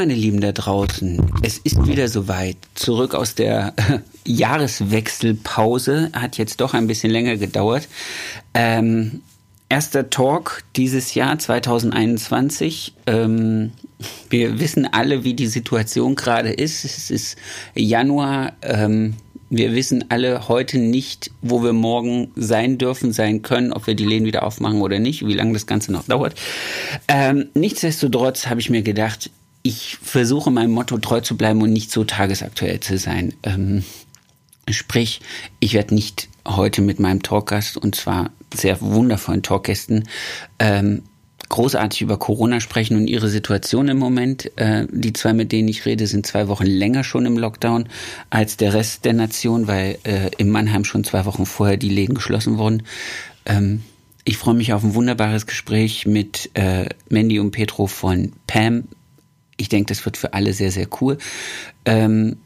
Meine Lieben da draußen, es ist wieder soweit. Zurück aus der Jahreswechselpause. Hat jetzt doch ein bisschen länger gedauert. Ähm, erster Talk dieses Jahr 2021. Ähm, wir wissen alle, wie die Situation gerade ist. Es ist Januar. Ähm, wir wissen alle heute nicht, wo wir morgen sein dürfen, sein können, ob wir die Läden wieder aufmachen oder nicht, wie lange das Ganze noch dauert. Ähm, nichtsdestotrotz habe ich mir gedacht, ich versuche meinem Motto treu zu bleiben und nicht so tagesaktuell zu sein. Ähm, sprich, ich werde nicht heute mit meinem Talkgast und zwar sehr wundervollen Talkgästen ähm, großartig über Corona sprechen und ihre Situation im Moment. Äh, die zwei, mit denen ich rede, sind zwei Wochen länger schon im Lockdown als der Rest der Nation, weil äh, in Mannheim schon zwei Wochen vorher die Läden geschlossen wurden. Ähm, ich freue mich auf ein wunderbares Gespräch mit äh, Mandy und Petro von Pam ich denke, das wird für alle sehr, sehr cool. Ähm,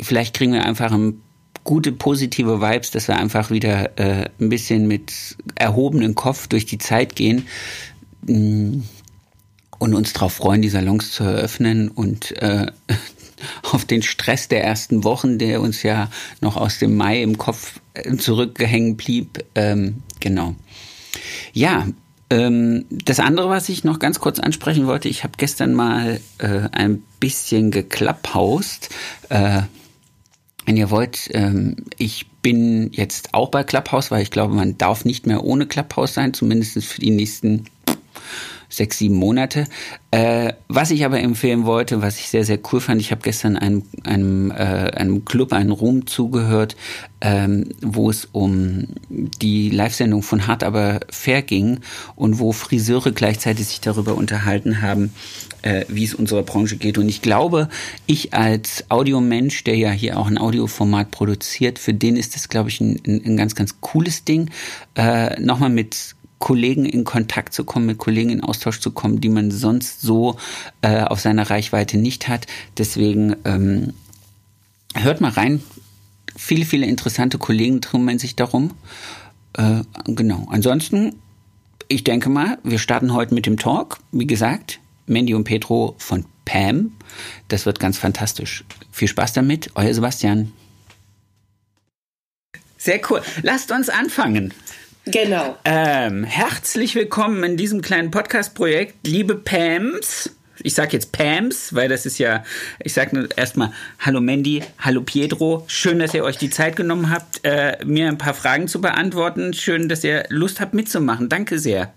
vielleicht kriegen wir einfach ein gute positive Vibes, dass wir einfach wieder äh, ein bisschen mit erhobenem Kopf durch die Zeit gehen mm, und uns darauf freuen, die Salons zu eröffnen und äh, auf den Stress der ersten Wochen, der uns ja noch aus dem Mai im Kopf äh, zurückgehängt blieb. Ähm, genau. Ja, das andere, was ich noch ganz kurz ansprechen wollte, ich habe gestern mal äh, ein bisschen geklapphaust. Äh, wenn ihr wollt, ähm, ich bin jetzt auch bei Clubhouse, weil ich glaube, man darf nicht mehr ohne Clubhouse sein, zumindest für die nächsten sechs, sieben Monate. Äh, was ich aber empfehlen wollte, was ich sehr, sehr cool fand, ich habe gestern einem, einem, äh, einem Club, einem Room zugehört, ähm, wo es um die Live-Sendung von Hart aber fair ging und wo Friseure gleichzeitig sich darüber unterhalten haben, äh, wie es unserer Branche geht. Und ich glaube, ich als Audiomensch, der ja hier auch ein Audioformat produziert, für den ist das, glaube ich, ein, ein, ganz, ganz cooles Ding. Äh, Nochmal mit Kollegen in Kontakt zu kommen, mit Kollegen in Austausch zu kommen, die man sonst so äh, auf seiner Reichweite nicht hat. Deswegen ähm, hört mal rein. Viele, viele interessante Kollegen kümmern sich darum. Äh, genau. Ansonsten, ich denke mal, wir starten heute mit dem Talk. Wie gesagt, Mandy und Petro von Pam. Das wird ganz fantastisch. Viel Spaß damit. Euer Sebastian. Sehr cool. Lasst uns anfangen. Genau. Ähm, herzlich willkommen in diesem kleinen Podcast-Projekt, liebe Pams. Ich sage jetzt Pams, weil das ist ja, ich sage erstmal Hallo Mandy, Hallo Pietro. Schön, dass ihr euch die Zeit genommen habt, äh, mir ein paar Fragen zu beantworten. Schön, dass ihr Lust habt mitzumachen. Danke sehr.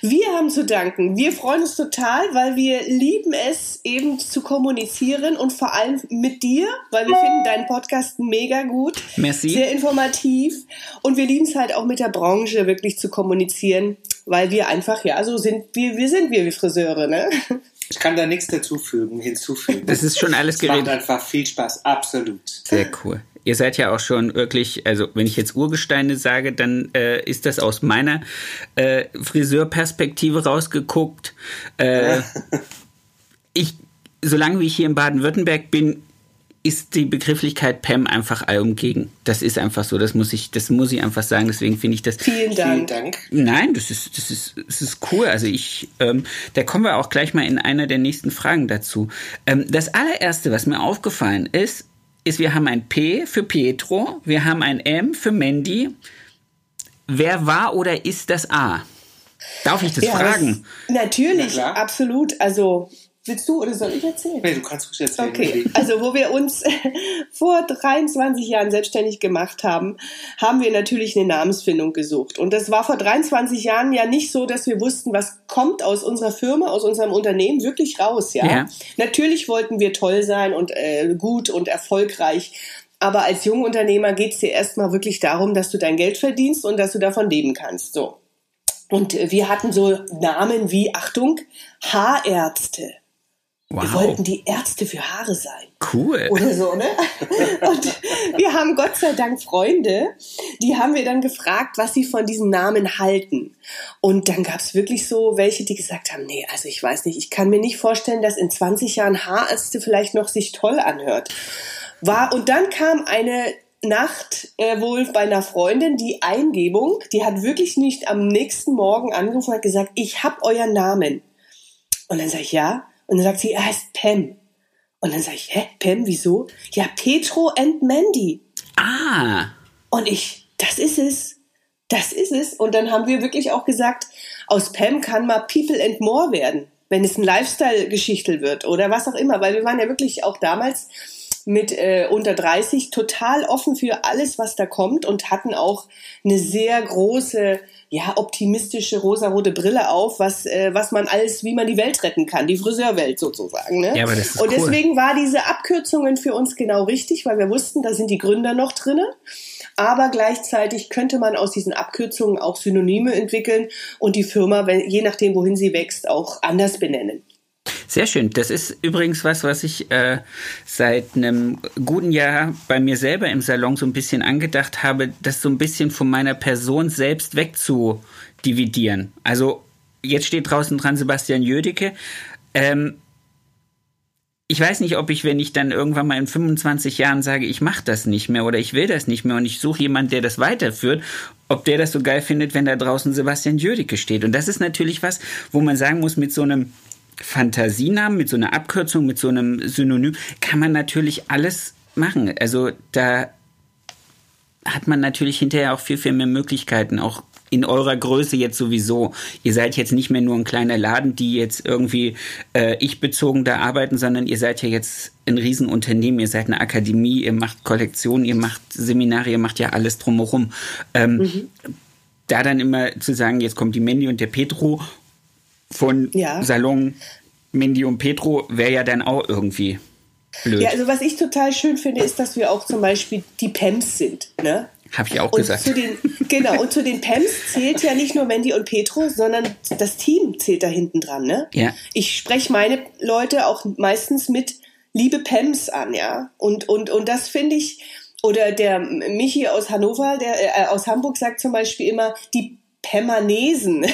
Wir haben zu danken. Wir freuen uns total, weil wir lieben es, eben zu kommunizieren und vor allem mit dir, weil wir finden deinen Podcast mega gut. Merci. Sehr informativ. Und wir lieben es halt auch mit der Branche wirklich zu kommunizieren, weil wir einfach, ja, so sind wir, wir sind wir, wie Friseure, ne? Ich kann da nichts dazufügen, hinzufügen. Das ist schon alles geredet. Macht einfach viel Spaß, absolut. Sehr cool ihr seid ja auch schon wirklich, also wenn ich jetzt Urgesteine sage, dann äh, ist das aus meiner äh, Friseurperspektive rausgeguckt. Äh, ich, solange wie ich hier in Baden-Württemberg bin, ist die Begrifflichkeit PEM einfach allumgegen. Das ist einfach so, das muss ich, das muss ich einfach sagen. Deswegen finde ich das. Vielen Dank. Vielen Dank. Nein, das ist, das ist, das ist cool. Also ich, ähm, da kommen wir auch gleich mal in einer der nächsten Fragen dazu. Ähm, das allererste, was mir aufgefallen ist, ist, wir haben ein P für Pietro, wir haben ein M für Mandy. Wer war oder ist das A? Darf ich das ja, fragen? Das, natürlich, absolut. Also Willst du oder soll ich erzählen? Nee, du kannst ruhig erzählen. Okay, also wo wir uns vor 23 Jahren selbstständig gemacht haben, haben wir natürlich eine Namensfindung gesucht. Und das war vor 23 Jahren ja nicht so, dass wir wussten, was kommt aus unserer Firma, aus unserem Unternehmen wirklich raus. Ja, ja. natürlich wollten wir toll sein und äh, gut und erfolgreich. Aber als Jungunternehmer geht es dir erstmal wirklich darum, dass du dein Geld verdienst und dass du davon leben kannst. So. Und wir hatten so Namen wie, Achtung, Haarärzte Wir Wow. wollten die Ärzte für Haare sein. Cool. Oder so, ne? Und wir haben Gott sei Dank Freunde, die haben wir dann gefragt, was sie von diesem Namen halten. Und dann gab es wirklich so welche, die gesagt haben, nee, also ich weiß nicht, ich kann mir nicht vorstellen, dass in 20 Jahren Haarärzte vielleicht noch sich toll anhört. War, und dann kam eine Nacht äh, wohl bei einer Freundin die Eingebung, die hat wirklich nicht am nächsten Morgen angerufen und hat gesagt, ich hab euren Namen. Und dann sage ich, ja. Und dann sagt sie, er heißt Pam. Und dann sage ich, hä, Pam, wieso? Ja, Petro and Mandy. Ah. Und ich, das ist es. Das ist es. Und dann haben wir wirklich auch gesagt, aus Pam kann mal People and More werden, wenn es ein Lifestyle-Geschichtel wird oder was auch immer. Weil wir waren ja wirklich auch damals mit äh, unter 30 total offen für alles, was da kommt und hatten auch eine sehr große, ja, optimistische rosarote Brille auf, was, äh, was man alles, wie man die Welt retten kann, die Friseurwelt sozusagen. Ne? Ja, aber das ist und cool. deswegen war diese Abkürzungen für uns genau richtig, weil wir wussten, da sind die Gründer noch drinne. Aber gleichzeitig könnte man aus diesen Abkürzungen auch Synonyme entwickeln und die Firma, wenn, je nachdem, wohin sie wächst, auch anders benennen. Sehr schön. Das ist übrigens was, was ich äh, seit einem guten Jahr bei mir selber im Salon so ein bisschen angedacht habe, das so ein bisschen von meiner Person selbst wegzudividieren. Also jetzt steht draußen dran Sebastian Jödecke. Ähm, ich weiß nicht, ob ich, wenn ich dann irgendwann mal in 25 Jahren sage, ich mache das nicht mehr oder ich will das nicht mehr und ich suche jemanden, der das weiterführt, ob der das so geil findet, wenn da draußen Sebastian Jödecke steht. Und das ist natürlich was, wo man sagen muss, mit so einem Fantasienamen, mit so einer Abkürzung, mit so einem Synonym, kann man natürlich alles machen. Also da hat man natürlich hinterher auch viel, viel mehr Möglichkeiten, auch in eurer Größe jetzt sowieso. Ihr seid jetzt nicht mehr nur ein kleiner Laden, die jetzt irgendwie äh, ich-bezogen da arbeiten, sondern ihr seid ja jetzt ein Riesenunternehmen, ihr seid eine Akademie, ihr macht Kollektionen, ihr macht Seminare, ihr macht ja alles drumherum. Ähm, Da dann immer zu sagen, jetzt kommt die Mandy und der Petro von Ja. Salon Mandy und Petro, wäre ja dann auch irgendwie blöd. Ja, also was ich total schön finde, ist, dass wir auch zum Beispiel die PEMs sind. Ne? Habe ich auch Und gesagt. den, genau, und zu den PEMs zählt ja nicht nur Mandy und Petro, sondern das Team zählt da hinten dran. Ne? Ja. Ich spreche meine Leute auch meistens mit liebe PEMs an, ja. Und, und, und das finde ich, oder der Michi aus Hannover, der äh, aus Hamburg sagt zum Beispiel immer, die Pemanesen.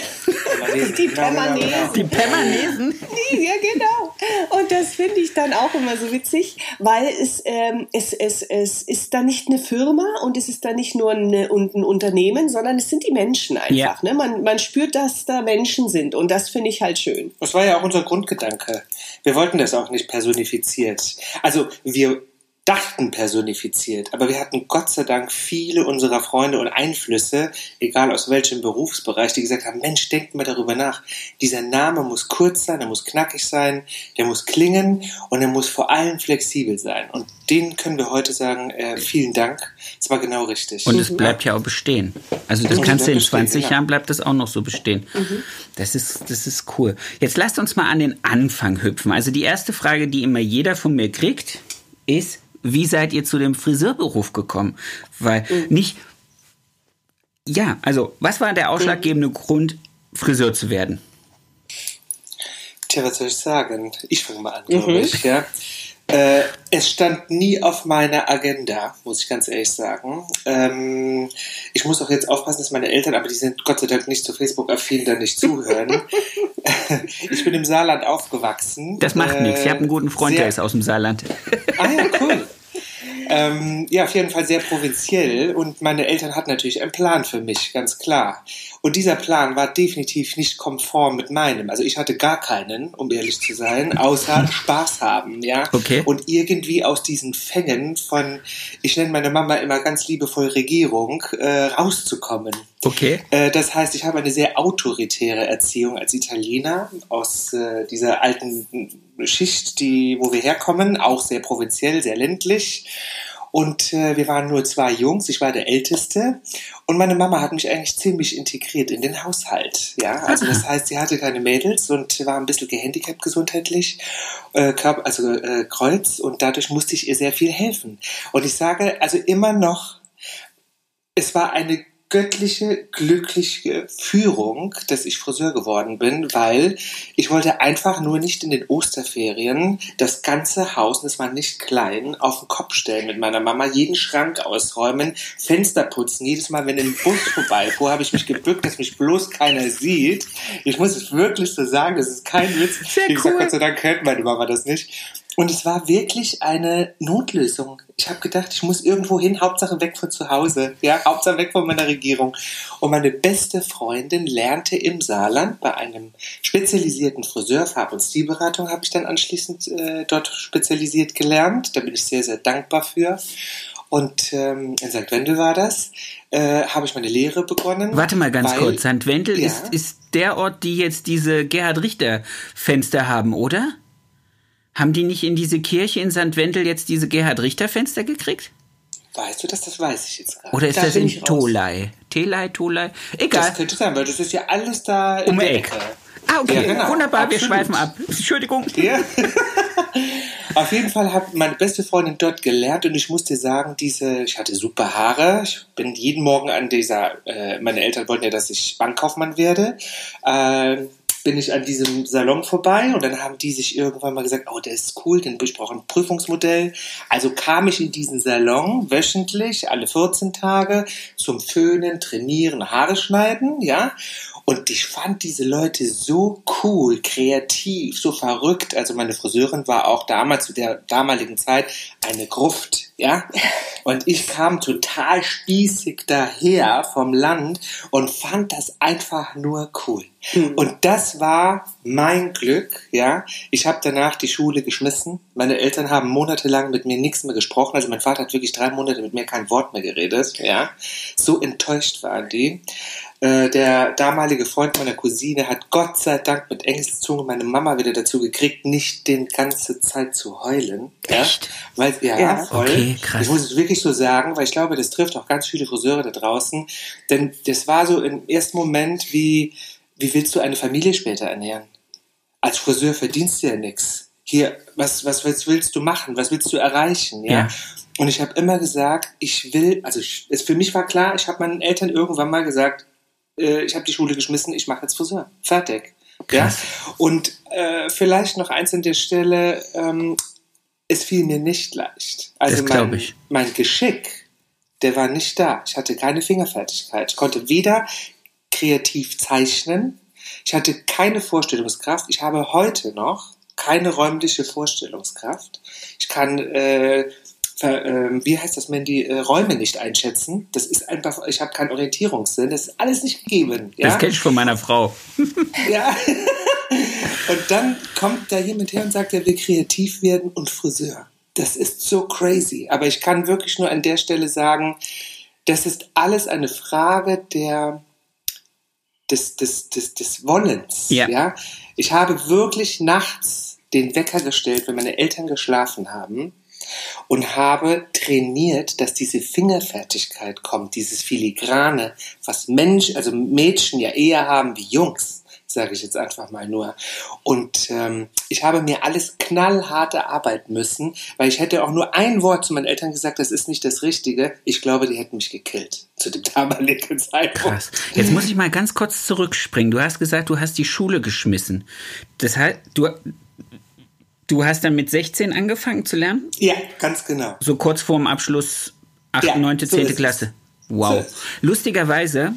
die Genau, genau, Pemanesen. genau. Die Permanesen? Ja, genau. Und das finde ich dann auch immer so witzig, weil es, ähm, es, es, es ist da nicht eine Firma und es ist da nicht nur eine, und ein Unternehmen, sondern es sind die Menschen einfach. Ja. Ne? Man, man spürt, dass da Menschen sind und das finde ich halt schön. Das war ja auch unser Grundgedanke. Wir wollten das auch nicht personifiziert. Also wir dachten personifiziert, aber wir hatten Gott sei Dank viele unserer Freunde und Einflüsse, egal aus welchem Berufsbereich, die gesagt haben, Mensch, denkt mal darüber nach. Dieser Name muss kurz sein, er muss knackig sein, der muss klingen und er muss vor allem flexibel sein. Und den können wir heute sagen, äh, vielen Dank. Es war genau richtig. Und es bleibt ja auch bestehen. Also das Und kannst du in bleibt bestehen, 20 genau. Jahren bleibt das auch noch so bestehen. Das ist das ist cool. Jetzt lasst uns mal an den Anfang hüpfen. Also die erste Frage, die immer jeder von mir kriegt, ist wie seid ihr zu dem Friseurberuf gekommen? Weil nicht ja, also was war der ausschlaggebende Grund Friseur zu werden? Tja, was soll ich sagen? Ich fange mal an, glaube ich, ja. Äh, es stand nie auf meiner Agenda, muss ich ganz ehrlich sagen. Ähm, ich muss auch jetzt aufpassen, dass meine Eltern, aber die sind Gott sei Dank nicht so Facebook-affin, da nicht zuhören. ich bin im Saarland aufgewachsen. Das macht Äh, nichts. Ich habe einen guten Freund, der ist aus dem Saarland. Ah ja, cool. Ähm, ja, auf jeden Fall sehr provinziell und meine Eltern hatten natürlich einen Plan für mich, ganz klar. Und dieser Plan war definitiv nicht konform mit meinem. Also ich hatte gar keinen, um ehrlich zu sein, außer Spaß haben, ja. Okay. Und irgendwie aus diesen Fängen von, ich nenne meine Mama immer ganz liebevoll Regierung, äh, rauszukommen. Okay. Äh, Das heißt, ich habe eine sehr autoritäre Erziehung als Italiener aus äh, dieser alten Schicht, die, wo wir herkommen, auch sehr provinziell, sehr ländlich. Und äh, wir waren nur zwei Jungs, ich war der Älteste und meine Mama hat mich eigentlich ziemlich integriert in den Haushalt. Ja, also das heißt, sie hatte keine Mädels und war ein bisschen gehandicapt gesundheitlich, äh, also äh, Kreuz und dadurch musste ich ihr sehr viel helfen. Und ich sage also immer noch, es war eine göttliche, glückliche Führung, dass ich Friseur geworden bin, weil ich wollte einfach nur nicht in den Osterferien das ganze Haus, und es war nicht klein, auf den Kopf stellen mit meiner Mama, jeden Schrank ausräumen, Fenster putzen. Jedes Mal, wenn ein Bus vorbeifuhr, habe ich mich gebückt, dass mich bloß keiner sieht. Ich muss es wirklich so sagen, das ist kein Witz. Sehr Wie gesagt, cool. Gott sei Dank kennt meine Mama das nicht. Und es war wirklich eine Notlösung. Ich habe gedacht, ich muss irgendwo hin, Hauptsache weg von zu Hause, ja, Hauptsache weg von meiner Regierung. Und meine beste Freundin lernte im Saarland bei einem spezialisierten Friseur, Farb- und Stilberatung habe ich dann anschließend äh, dort spezialisiert gelernt. Da bin ich sehr, sehr dankbar für. Und ähm, in St. Wendel war das, äh, habe ich meine Lehre begonnen. Warte mal ganz weil- kurz. St. Wendel Ja. ist, ist der Ort, die jetzt diese Gerhard Richter Fenster haben, oder? Haben die nicht in diese Kirche in St. Wendel jetzt diese Gerhard Richter Fenster gekriegt? Weißt du das? Das weiß ich jetzt gerade. Oder ist Da das in. Tolei? Telei, Tolei? Egal. Das könnte sein, weil das ist ja alles da um die der Ecke. Ecke. Ah, okay. Ja, genau. Wunderbar, wir Absolut. schweifen ab. Entschuldigung. Ja. Auf jeden Fall hat meine beste Freundin dort gelernt und ich muss dir sagen, diese, ich hatte super Haare. Ich bin jeden Morgen an dieser, äh, meine Eltern wollten ja, dass ich Bankkaufmann werde. Ähm, bin ich an diesem Salon vorbei und dann haben die sich irgendwann mal gesagt, oh, der ist cool, denn ich brauche ein Prüfungsmodell. Also kam ich in diesen Salon wöchentlich, alle 14 Tage, zum Föhnen, Trainieren, Haare schneiden, ja. Und ich fand diese Leute so cool, kreativ, so verrückt. Also meine Friseurin war auch damals zu der damaligen Zeit eine Gruft, ja. Und ich kam total spießig daher vom Land und fand das einfach nur cool. Und das war mein Glück, ja. Ich habe danach die Schule geschmissen. Meine Eltern haben monatelang mit mir nichts mehr gesprochen. Also mein Vater hat wirklich drei Monate mit mir kein Wort mehr geredet, ja. So enttäuscht waren die. Äh, der damalige Freund meiner Cousine hat Gott sei Dank mit Engelszunge meine Mama wieder dazu gekriegt, nicht den ganze Zeit zu heulen. Ja? Echt? Weil, ja, Ja. voll. Okay, krass. Ich muss es wirklich so sagen, weil ich glaube, das trifft auch ganz viele Friseure da draußen. Denn das war so im ersten Moment wie, wie willst du eine Familie später ernähren? Als Friseur verdienst du ja nichts. Hier, was, was willst, willst du machen? Was willst du erreichen? Ja. Ja. Und ich habe immer gesagt, ich will, also ich, es für mich war klar, ich habe meinen Eltern irgendwann mal gesagt, äh, ich habe die Schule geschmissen, ich mache jetzt Friseur. Fertig. Ja? Und äh, vielleicht noch eins an der Stelle, ähm, es fiel mir nicht leicht. Also Das mein, ich. mein Geschick, der war nicht da. Ich hatte keine Fingerfertigkeit. Ich konnte weder kreativ zeichnen, ich hatte keine Vorstellungskraft. Ich habe heute noch keine räumliche Vorstellungskraft. Ich kann, äh, wie heißt das, Mandy, äh, Räume nicht einschätzen. Das ist einfach, ich habe keinen Orientierungssinn. Das ist alles nicht gegeben. Ja? Das kenne ich von meiner Frau. Ja. Und dann kommt da jemand her und sagt, er will kreativ werden und Friseur. Das ist so crazy. Aber ich kann wirklich nur an der Stelle sagen, das ist alles eine Frage der, des, des, des, des Wollens. Ja. Ich habe wirklich nachts den Wecker gestellt, wenn meine Eltern geschlafen haben und habe trainiert, dass diese Fingerfertigkeit kommt, dieses Filigrane, was Mensch, also Mädchen ja eher haben wie Jungs, sage ich jetzt einfach mal nur. Und ähm, ich habe mir alles knallhart erarbeiten müssen, weil ich hätte auch nur ein Wort zu meinen Eltern gesagt, das ist nicht das Richtige. Ich glaube, die hätten mich gekillt zu dem damaligen Zeitpunkt. Krass. Jetzt muss ich mal ganz kurz zurückspringen. Du hast gesagt, du hast die Schule geschmissen. Das heißt, du, du hast dann mit 16 angefangen zu lernen? Ja, ganz genau. So kurz vorm Abschluss 8., Ja, 9., so 10. ist es. Klasse. Wow. So. Lustigerweise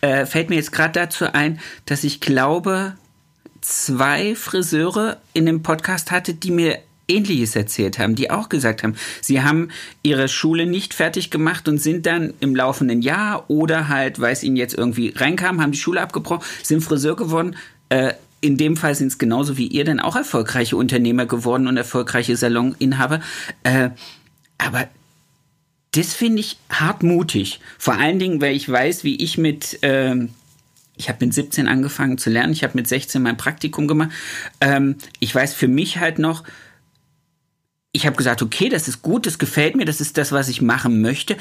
äh, fällt mir jetzt gerade dazu ein, dass ich glaube, zwei Friseure in dem Podcast hatte, die mir Ähnliches erzählt haben, die auch gesagt haben, sie haben ihre Schule nicht fertig gemacht und sind dann im laufenden Jahr oder halt, weil es ihnen jetzt irgendwie reinkam, haben die Schule abgebrochen, sind Friseur geworden. Äh, in dem Fall sind es genauso wie ihr dann auch erfolgreiche Unternehmer geworden und erfolgreiche Saloninhaber. Äh, aber das finde ich hartmutig. Vor allen Dingen, weil ich weiß, wie ich mit, ähm, ich habe mit 17 angefangen zu lernen, ich habe mit 16 mein Praktikum gemacht. Ähm, ich weiß für mich halt noch, ich habe gesagt, okay, das ist gut, das gefällt mir, das ist das, was ich machen möchte.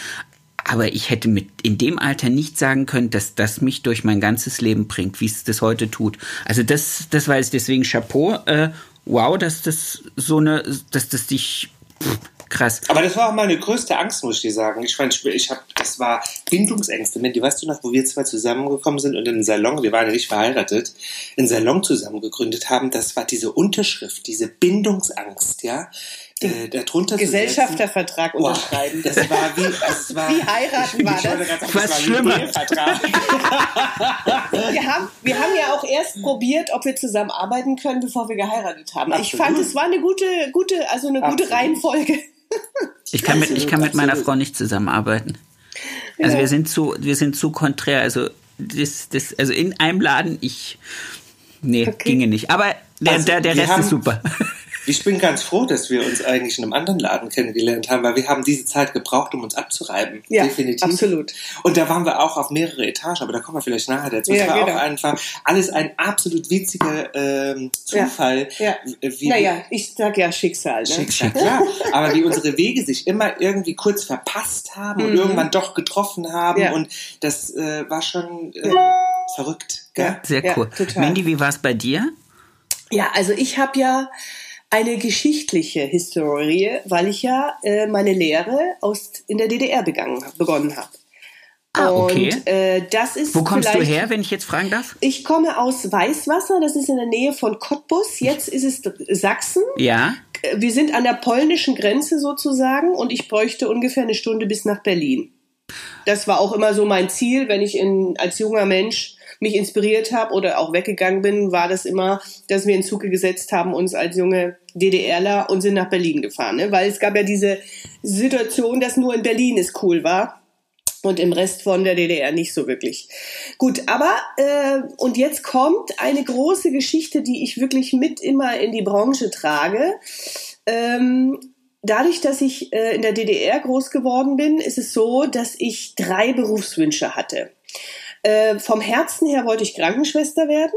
Aber ich hätte mit in dem Alter nicht sagen können, dass das mich durch mein ganzes Leben bringt, wie es das heute tut. Also das, das weiß ich deswegen Chapeau. Äh, wow, dass das so eine, dass das dich pff, Krass. Aber das war auch meine größte Angst, muss ich dir sagen. Ich fand, ich habe, das war Bindungsängste. Mandy, weißt du noch, wo wir zwei zusammengekommen sind und in den Salon, wir waren ja nicht verheiratet, einen Salon zusammen gegründet haben, das war diese Unterschrift, diese Bindungsangst, ja. Äh, darunter Gesellschaftervertrag Boah, unterschreiben. Das war wie, das war, Wie heiraten war ich wollte das? sagen, Was das war schlimmer. Wir haben, wir haben ja auch erst probiert, ob wir zusammen arbeiten können, bevor wir geheiratet haben. Ich Absolut. fand, es war eine gute, gute, also eine gute. Reihenfolge. Ich kann mit, ich kann mit meiner. Frau nicht zusammenarbeiten. Also Ja. wir sind zu, wir sind zu konträr. Also das, das, also in einem Laden, ich, nee, Okay. ginge nicht. Aber der, Also, der, der Rest haben- ist super. Ich bin ganz froh, dass wir uns eigentlich in einem anderen Laden kennengelernt haben, weil wir haben diese Zeit gebraucht, um uns abzureiben. Ja, Definitiv. absolut. Und da waren wir auch auf mehrere Etagen, aber da kommen wir vielleicht nachher dazu. Ja, es war genau. auch einfach alles ein absolut witziger ähm, Zufall. Ja. Wie Naja, ich sag ja Schicksal. Ne? Schicksal, klar. Aber wie unsere Wege sich immer irgendwie kurz verpasst haben und irgendwann doch getroffen haben. Mhm. Ja. Und das äh, war schon äh, verrückt. Gell? Ja. Sehr cool. total. Mandy, wie war es bei dir? Ja, also ich habe ja eine geschichtliche Historie, weil ich ja äh, meine Lehre aus, in der DDR begangen, begonnen habe. Ah, okay. Und äh, das ist Wo kommst du her, wenn ich jetzt fragen darf? Ich komme aus Weißwasser, das ist in der Nähe von Cottbus. Jetzt ist es Sachsen. Ja. Äh, Wir sind an der polnischen Grenze sozusagen und ich bräuchte ungefähr eine Stunde bis nach Berlin. Das war auch immer so mein Ziel, wenn ich in, als junger Mensch mich inspiriert habe oder auch weggegangen bin, war das immer, dass wir in Zuge gesetzt haben, uns als junge DDRler und sind nach Berlin gefahren. Ne? Weil es gab ja diese Situation, dass nur in Berlin es cool war und im Rest von der DDR nicht so wirklich. Gut, aber äh, und jetzt kommt eine große Geschichte, die ich wirklich mit immer in die Branche trage. Ähm, dadurch, dass ich äh, in der DDR groß geworden bin, ist es so, dass ich drei Berufswünsche hatte. Äh, vom Herzen her wollte ich Krankenschwester werden.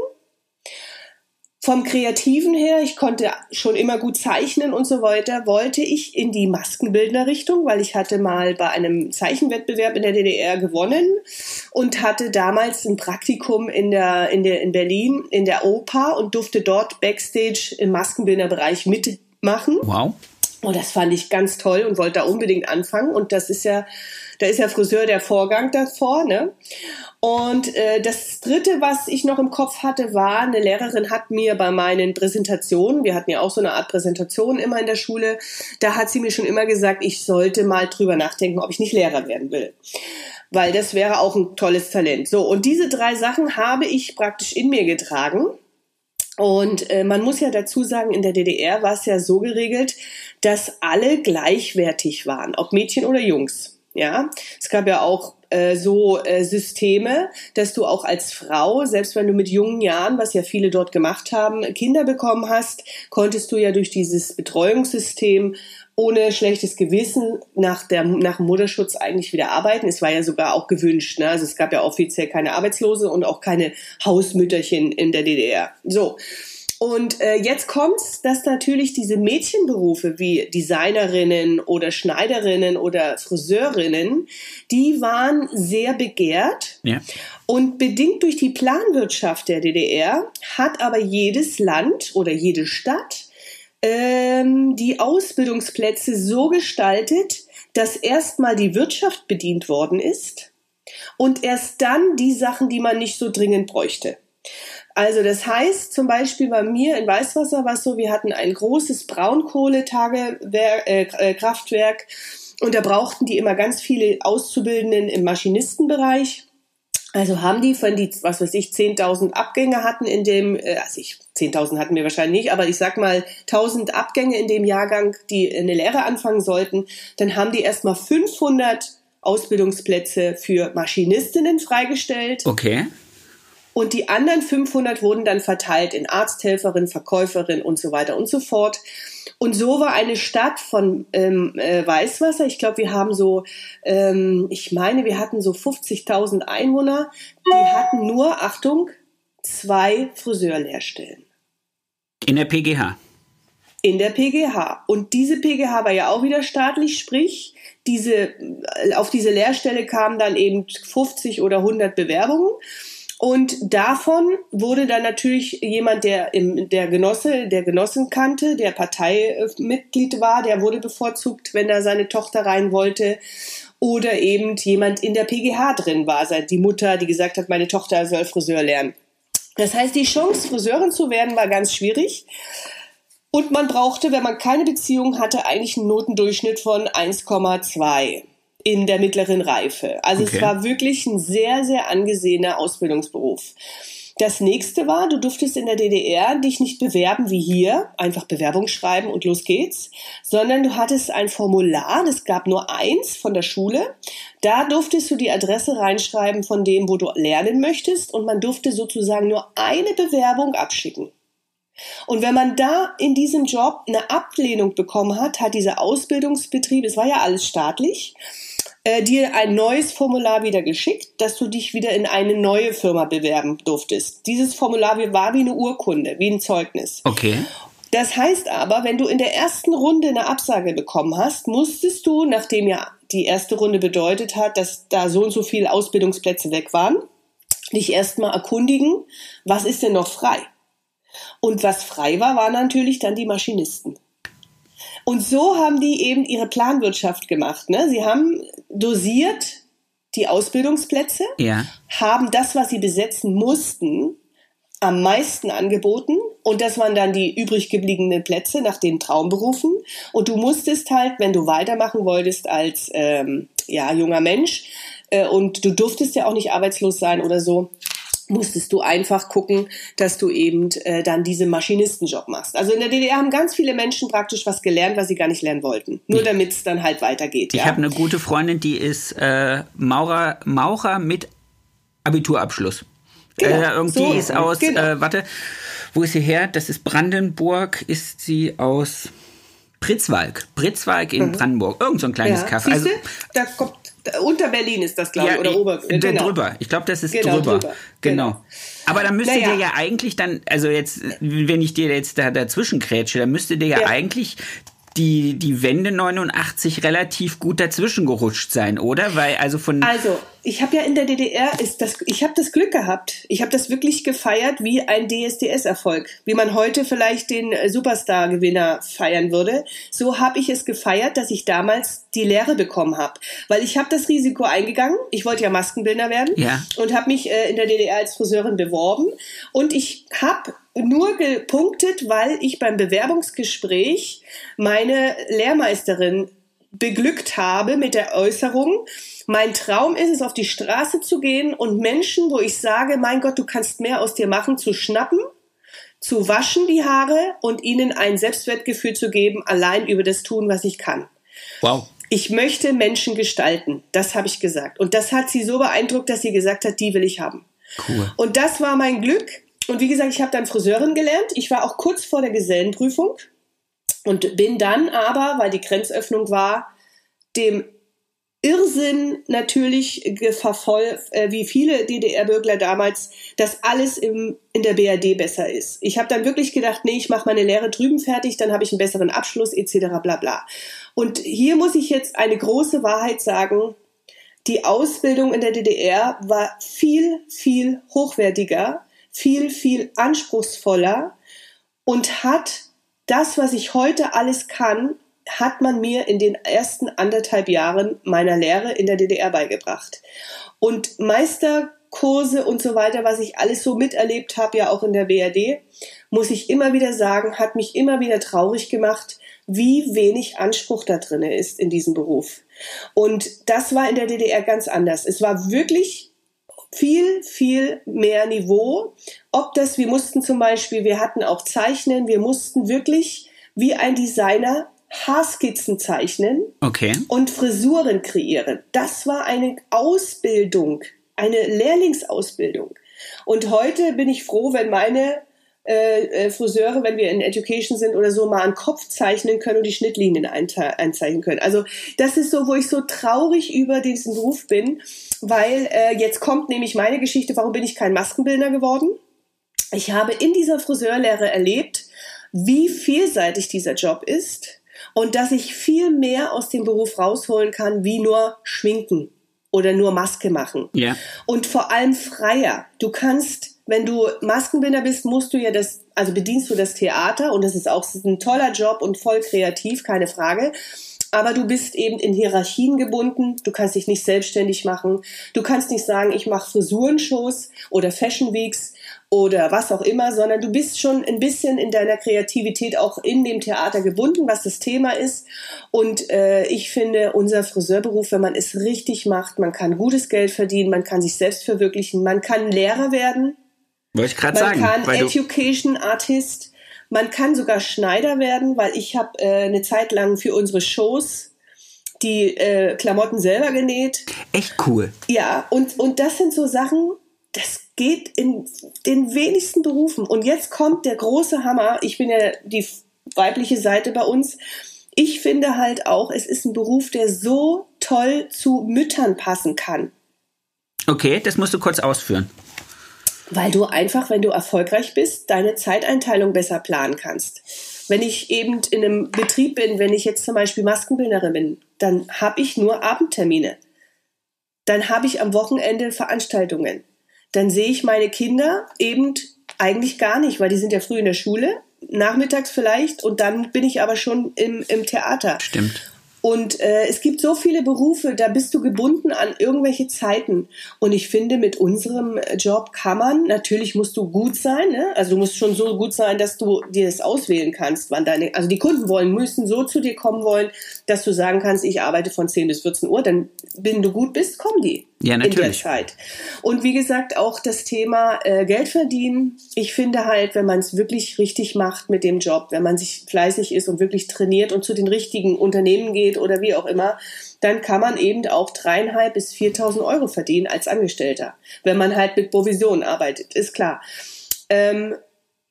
Vom Kreativen her, ich konnte schon immer gut zeichnen und so weiter, wollte ich in die Maskenbildnerrichtung, weil ich hatte mal bei einem Zeichenwettbewerb in der DDR gewonnen und hatte damals ein Praktikum in der, in der, in Berlin in der Oper und durfte dort Backstage im Maskenbildnerbereich mitmachen. Wow. Und das fand ich ganz toll und wollte da unbedingt anfangen. Und das ist ja, da ist ja Friseur der Vorgang davor, ne? Und äh, das dritte, was ich noch im Kopf hatte, war, eine Lehrerin hat mir bei meinen Präsentationen, wir hatten ja auch so eine Art Präsentation immer in der Schule, da hat sie mir schon immer gesagt, ich sollte mal drüber nachdenken, ob ich nicht Lehrer werden will. Weil das wäre auch ein tolles Talent. So, und diese drei Sachen habe ich praktisch in mir getragen. Und äh, man muss ja dazu sagen, in der DDR war es ja so geregelt, dass alle gleichwertig waren, ob Mädchen oder Jungs. Ja, es gab ja auch äh, so äh, Systeme, dass du auch als Frau, selbst wenn du mit jungen Jahren, was ja viele dort gemacht haben, Kinder bekommen hast, konntest du ja durch dieses Betreuungssystem ohne schlechtes Gewissen nach, der, nach dem Mutterschutz eigentlich wieder arbeiten. Es war ja sogar auch gewünscht. Ne? Also es gab ja offiziell keine Arbeitslose und auch keine Hausmütterchen in der DDR. So. Und äh, jetzt kommt's, dass natürlich diese Mädchenberufe wie Designerinnen oder Schneiderinnen oder Friseurinnen, die waren sehr begehrt. Ja. Und bedingt durch die Planwirtschaft der DDR hat aber jedes Land oder jede Stadt ähm, die Ausbildungsplätze so gestaltet, dass erstmal die Wirtschaft bedient worden ist und erst dann die Sachen, die man nicht so dringend bräuchte. Also das heißt zum Beispiel bei mir in Weißwasser war es so, wir hatten ein großes Braunkohletagewerk, äh, äh, und da brauchten die immer ganz viele Auszubildenden im Maschinistenbereich. Also haben die, wenn die, was weiß ich, 10.000 Abgänge hatten in dem, äh, also ich, 10.000 hatten wir wahrscheinlich nicht, aber ich sag mal 1.000 Abgänge in dem Jahrgang, die eine Lehre anfangen sollten, dann haben die erstmal 500 Ausbildungsplätze für Maschinistinnen freigestellt Okay. Und die anderen 500 wurden dann verteilt in Arzthelferin, Verkäuferin und so weiter und so fort. Und so war eine Stadt von ähm, äh, Weißwasser. Ich glaube, wir haben so, ähm, ich meine, wir hatten so 50.000 Einwohner. Die hatten nur, Achtung, zwei Friseurlehrstellen In der PGH. in der PGH. Und diese PGH war ja auch wieder staatlich, sprich, diese, auf diese Lehrstelle kamen dann eben 50 oder 100 Bewerbungen. Und davon wurde dann natürlich jemand, der im, der Genosse, der Genossen kannte, der Parteimitglied war, der wurde bevorzugt, wenn er seine Tochter rein wollte. Oder eben jemand in der PGH drin war, die Mutter, die gesagt hat, meine Tochter soll Friseur lernen. Das heißt, die Chance, Friseurin zu werden, war ganz schwierig. Und man brauchte, wenn man keine Beziehung hatte, eigentlich einen Notendurchschnitt von 1,2 in der mittleren Reife. Also okay. es war wirklich ein sehr, sehr angesehener Ausbildungsberuf. Das nächste war, du durftest in der DDR dich nicht bewerben wie hier, einfach Bewerbung schreiben und los geht's, sondern du hattest ein Formular, es gab nur eins von der Schule. Da durftest du die Adresse reinschreiben von dem, wo du lernen möchtest und man durfte sozusagen nur eine Bewerbung abschicken. Und wenn man da in diesem Job eine Ablehnung bekommen hat, hat dieser Ausbildungsbetrieb, es war ja alles staatlich, äh, dir ein neues Formular wieder geschickt, dass du dich wieder in eine neue Firma bewerben durftest. Dieses Formular war wie eine Urkunde, wie ein Zeugnis. Okay. Das heißt aber, wenn du in der ersten Runde eine Absage bekommen hast, musstest du, nachdem ja die erste Runde bedeutet hat, dass da so und so viele Ausbildungsplätze weg waren, dich erstmal erkundigen, was ist denn noch frei? Und was frei war, waren natürlich dann die Maschinisten. Und so haben die eben ihre Planwirtschaft gemacht. Ne? Sie haben dosiert die Ausbildungsplätze, ja. haben das, was sie besetzen mussten, am meisten angeboten und das waren dann die übrig gebliebenen Plätze nach den Traumberufen und du musstest halt, wenn du weitermachen wolltest als ähm, ja junger Mensch äh, und du durftest ja auch nicht arbeitslos sein oder so, musstest du einfach gucken, dass du eben äh, dann diesen Maschinistenjob machst. Also in der DDR haben ganz viele Menschen praktisch was gelernt, was sie gar nicht lernen wollten. Nur damit es dann halt weitergeht. Ich ja? habe eine gute Freundin, die ist äh, Maurer, Maurer mit Abiturabschluss. Genau, äh, irgendwie so, ist aus, genau. äh, warte, wo ist sie her? Das ist Brandenburg, ist sie aus Pritzwalk. Pritzwalk in mhm. Brandenburg. Irgend so ein kleines ja, Kaff. Also, da kommt unter Berlin ist das, glaube ich, ja, oder ober. Genau. Drüber. Ich glaube, das ist genau, drüber. drüber. Genau. genau. Aber dann müsste naja. dir ja eigentlich dann, also jetzt, wenn ich dir jetzt da dazwischen krätsche, dann müsste dir ja, ja. eigentlich die, die Wende 89 relativ gut dazwischen gerutscht sein, oder? Weil also von. Also, ich habe ja in der DDR ist das, ich habe das Glück gehabt. Ich habe das wirklich gefeiert wie ein DSDS-Erfolg, wie man heute vielleicht den Superstar-Gewinner feiern würde. So habe ich es gefeiert, dass ich damals die Lehre bekommen habe, weil ich habe das Risiko eingegangen. Ich wollte ja Maskenbildner werden ja. und habe mich äh, in der DDR als Friseurin beworben und ich habe nur gepunktet, weil ich beim Bewerbungsgespräch meine Lehrmeisterin beglückt habe mit der Äußerung, mein Traum ist es, auf die Straße zu gehen und Menschen, wo ich sage, mein Gott, du kannst mehr aus dir machen, zu schnappen, zu waschen die Haare und ihnen ein Selbstwertgefühl zu geben, allein über das tun, was ich kann. Wow. Ich möchte Menschen gestalten, das habe ich gesagt. Und das hat sie so beeindruckt, dass sie gesagt hat, die will ich haben. Cool. Und das war mein Glück. Und wie gesagt, ich habe dann Friseurin gelernt. Ich war auch kurz vor der Gesellenprüfung und bin dann aber, weil die Grenzöffnung war, dem Irrsinn natürlich verfolgt, äh, wie viele DDR-Bürger damals, dass alles im, in der BRD besser ist. Ich habe dann wirklich gedacht, nee, ich mache meine Lehre drüben fertig, dann habe ich einen besseren Abschluss etc. bla bla. Und hier muss ich jetzt eine große Wahrheit sagen. Die Ausbildung in der DDR war viel, viel hochwertiger, viel, viel anspruchsvoller und hat das, was ich heute alles kann, hat man mir in den ersten anderthalb Jahren meiner Lehre in der DDR beigebracht. Und Meisterkurse und so weiter, was ich alles so miterlebt habe, ja auch in der BRD, muss ich immer wieder sagen, hat mich immer wieder traurig gemacht, wie wenig Anspruch da drin ist in diesem Beruf. Und das war in der DDR ganz anders. Es war wirklich viel, viel mehr Niveau. Ob das, wir mussten zum Beispiel, wir hatten auch Zeichnen, wir mussten wirklich wie ein Designer Haarskizzen zeichnen okay. und Frisuren kreieren. Das war eine Ausbildung, eine Lehrlingsausbildung. Und heute bin ich froh, wenn meine äh, äh Friseure, wenn wir in Education sind oder so, mal einen Kopf zeichnen können und die Schnittlinien einzeichnen können. Also das ist so, wo ich so traurig über diesen Beruf bin, weil äh, jetzt kommt nämlich meine Geschichte, warum bin ich kein Maskenbildner geworden? Ich habe in dieser Friseurlehre erlebt, wie vielseitig dieser Job ist und dass ich viel mehr aus dem Beruf rausholen kann, wie nur schminken. oder nur Maske machen. Ja. Und vor allem freier. Du kannst, wenn du Maskenbinder bist, musst du ja das, also bedienst du das Theater und das ist auch ein toller Job und voll kreativ, keine Frage. Aber du bist eben in Hierarchien gebunden. Du kannst dich nicht selbstständig machen. Du kannst nicht sagen, ich mache Frisurenshows oder Fashion Weeks oder was auch immer, sondern du bist schon ein bisschen in deiner Kreativität auch in dem Theater gebunden, was das Thema ist. Und äh, ich finde, unser Friseurberuf, wenn man es richtig macht, man kann gutes Geld verdienen, man kann sich selbst verwirklichen, man kann Lehrer werden. Wollte ich gerade Man sagen. kann weil du- Education Artist, man kann sogar Schneider werden, weil ich habe äh, eine Zeit lang für unsere Shows die äh, Klamotten selber genäht. echt cool. Ja, und, und das sind so Sachen, das geht in den wenigsten Berufen. Und jetzt kommt der große Hammer. Ich bin ja die weibliche Seite bei uns. Ich finde halt auch, es ist ein Beruf, der so toll zu Müttern passen kann. Okay, das musst du kurz ausführen. Weil du einfach, wenn du erfolgreich bist, deine Zeiteinteilung besser planen kannst. Wenn ich eben in einem Betrieb bin, wenn ich jetzt zum Beispiel Maskenbildnerin bin, dann habe ich nur Abendtermine. Dann habe ich am Wochenende Veranstaltungen. Dann sehe ich meine Kinder eben eigentlich gar nicht, weil die sind ja früh in der Schule, nachmittags vielleicht, und dann bin ich aber schon im, im Theater. Stimmt. Und äh, es gibt so viele Berufe, da bist du gebunden an irgendwelche Zeiten. Und ich finde, mit unserem Job kann man, natürlich musst du gut sein, ne? also du musst schon so gut sein, dass du dir das auswählen kannst, wann deine, also die Kunden wollen, müssen so zu dir kommen wollen, dass du sagen kannst, ich arbeite von 10 bis 14 Uhr, dann, wenn du gut bist, kommen die. Ja, In der natürlich. Zeit. Und wie gesagt, auch das Thema äh, Geld verdienen. Ich finde halt, wenn man es wirklich richtig macht mit dem Job, wenn man sich fleißig ist und wirklich trainiert und zu den richtigen Unternehmen geht oder wie auch immer, dann kann man eben auch dreieinhalb bis 4.000 Euro verdienen als Angestellter, wenn man halt mit Provision arbeitet, ist klar. Ähm,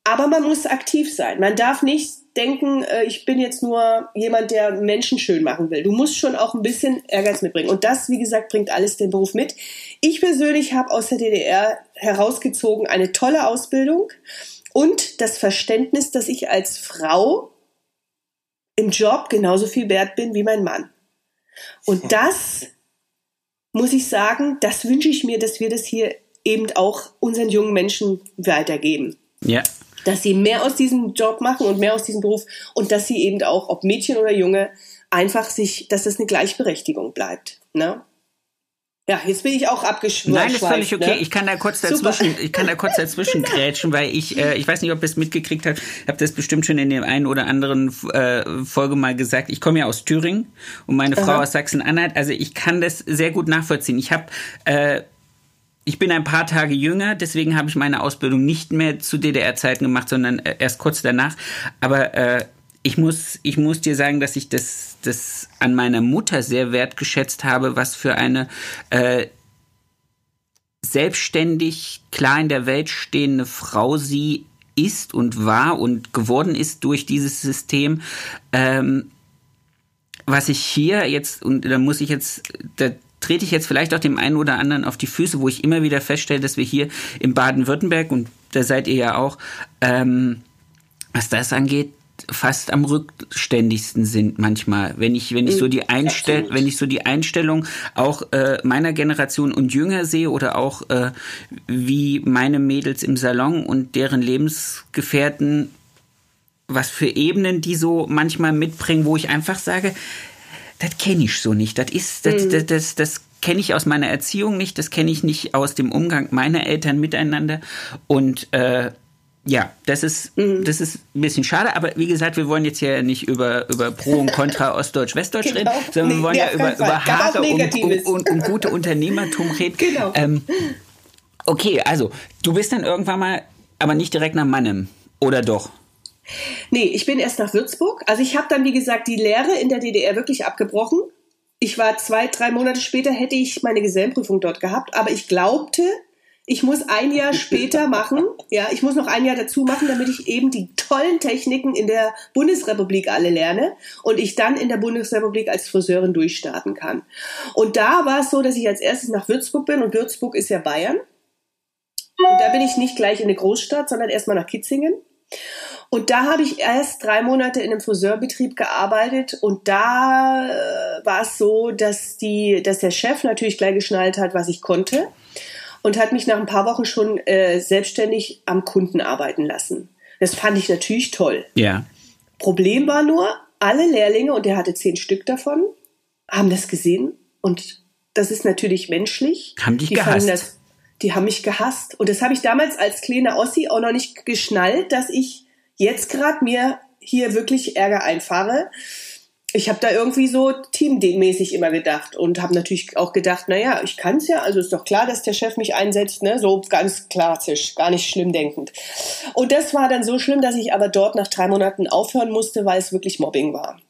aber man muss aktiv sein. Man darf nicht denken, äh, ich bin jetzt nur jemand, der Menschen schön machen will. Du musst schon auch ein bisschen Ehrgeiz mitbringen. Und das, wie gesagt, bringt alles den Beruf mit. Ich persönlich habe aus der DDR herausgezogen eine tolle Ausbildung und das Verständnis, dass ich als Frau im Job genauso viel wert bin wie mein Mann. Und das muss ich sagen, das wünsche ich mir, dass wir das hier eben auch unseren jungen Menschen weitergeben Ja. Dass sie mehr aus diesem Job machen und mehr aus diesem Beruf und dass sie eben auch, ob Mädchen oder Junge, einfach sich, dass es eine Gleichberechtigung bleibt. Ne? Ja, jetzt bin ich auch abgeschweift. Nein, ist völlig okay. Ne? Ich kann da kurz Super. dazwischen, ich kann da kurz dazwischen grätschen, weil ich, äh, ich weiß nicht, ob ihr es mitgekriegt habt, ich habe das bestimmt schon in dem einen oder anderen äh, Folge mal gesagt. Ich komme ja aus Thüringen und meine Frau Aha. aus Sachsen-Anhalt. Also ich kann das sehr gut nachvollziehen. Ich habe äh, ich bin ein paar Tage jünger, deswegen habe ich meine Ausbildung nicht mehr zu DDR-Zeiten gemacht, sondern äh, erst kurz danach. Aber äh, ich muss, ich muss dir sagen, dass ich das, das an meiner Mutter sehr wertgeschätzt habe, was für eine äh, selbstständig, klar in der Welt stehende Frau sie ist und war und geworden ist durch dieses System. Ähm, was ich hier jetzt, und da muss ich jetzt, da trete ich jetzt vielleicht auch dem einen oder anderen auf die Füße, wo ich immer wieder feststelle, dass wir hier in Baden-Württemberg, und da seid ihr ja auch, ähm, was das angeht, fast am rückständigsten sind manchmal, wenn ich wenn ich so die Einstell wenn ich so die Einstellung auch äh, meiner Generation und jünger sehe oder auch äh, wie meine Mädels im Salon und deren Lebensgefährten was für Ebenen die so manchmal mitbringen, wo ich einfach sage, das kenne ich so nicht. Das ist, das, das, das, das kenne ich aus meiner Erziehung nicht, das kenne ich nicht aus dem Umgang meiner Eltern miteinander. Und äh, ja, das ist, das ist ein bisschen schade, aber wie gesagt, wir wollen jetzt ja nicht über, über Pro und Contra Ostdeutsch, Westdeutsch Genau. reden, sondern wir Nee, wollen nee, ja auf über, über Haare und, Negatives. und, und gute Unternehmertum reden. Genau. Ähm, okay, also, du bist dann irgendwann mal, aber nicht direkt nach Mannem, oder doch? Nee, ich bin erst nach Würzburg. Also ich habe dann, wie gesagt, die Lehre in der DDR wirklich abgebrochen. Ich war zwei, drei Monate später, hätte ich meine Gesellenprüfung dort gehabt, aber ich glaubte, ich muss ein Jahr später machen, ja, ich muss noch ein Jahr dazu machen, damit ich eben die tollen Techniken in der Bundesrepublik alle lerne und ich dann in der Bundesrepublik als Friseurin durchstarten kann. Und da war es so, dass ich als erstes nach Würzburg bin und Würzburg ist ja Bayern. Und da bin ich nicht gleich in eine Großstadt, sondern erstmal nach Kitzingen. Und da habe ich erst drei Monate in einem Friseurbetrieb gearbeitet und da äh, war es so, dass die, dass der Chef natürlich gleich geschnallt hat, was ich konnte und hat mich nach ein paar Wochen schon äh, selbstständig am Kunden arbeiten lassen. Das fand ich natürlich toll. Ja. Problem war nur, alle Lehrlinge, und er hatte zehn Stück davon, haben das gesehen und das ist natürlich menschlich. Haben dich die gehasst. Die haben mich gehasst. Und das habe ich damals als kleiner Ossi auch noch nicht geschnallt, dass ich jetzt gerade mir hier wirklich Ärger einfahre. Ich habe da irgendwie so teammäßig immer gedacht und habe natürlich auch gedacht, naja, ich kann es ja, also ist doch klar, dass der Chef mich einsetzt, ne? so ganz klassisch, gar nicht schlimm denkend. Und das war dann so schlimm, dass ich aber dort nach drei Monaten aufhören musste, weil es wirklich Mobbing war.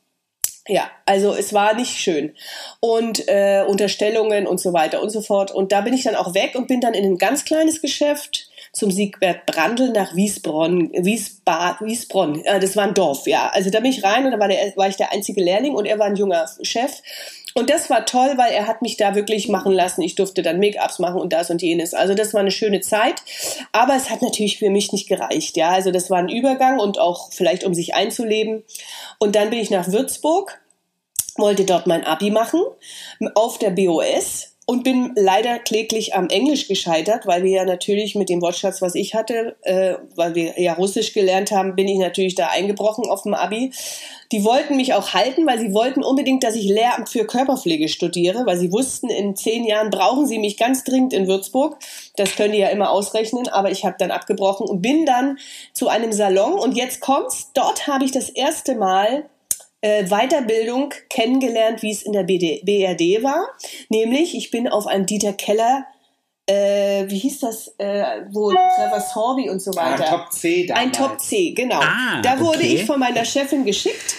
Ja, also es war nicht schön. Und äh, Unterstellungen und so weiter und so fort. Und da bin ich dann auch weg und bin dann in ein ganz kleines Geschäft zum Siegbert Brandl nach Wiesbronn, Wiesbad, Wiesbronn. Ja, das war ein Dorf, ja. Also da bin ich rein und da war, der, war ich der einzige Lehrling und er war ein junger Chef. Und das war toll, weil er hat mich da wirklich machen lassen. Ich durfte dann Make-ups machen und das und jenes. Also das war eine schöne Zeit. Aber es hat natürlich für mich nicht gereicht. Ja, also das war ein Übergang und auch vielleicht um sich einzuleben. Und dann bin ich nach Würzburg, wollte dort mein Abi machen auf der BOS und bin leider kläglich am Englisch gescheitert, weil wir ja natürlich mit dem Wortschatz, was ich hatte, äh, weil wir ja Russisch gelernt haben, bin ich natürlich da eingebrochen auf dem Abi. Die wollten mich auch halten, weil sie wollten unbedingt, dass ich Lehramt für Körperpflege studiere, weil sie wussten, in zehn Jahren brauchen sie mich ganz dringend in Würzburg. Das können die ja immer ausrechnen, aber ich habe dann abgebrochen und bin dann zu einem Salon und jetzt kommt's. Dort habe ich das erste Mal äh, Weiterbildung kennengelernt, wie es in der BD, BRD war. Nämlich, ich bin auf einem Dieter Keller, äh, wie hieß das, äh, wo Trevor Sorby und so weiter. Ein Top C damals. Ein Top C, genau. Ah, da wurde okay. ich von meiner Chefin geschickt.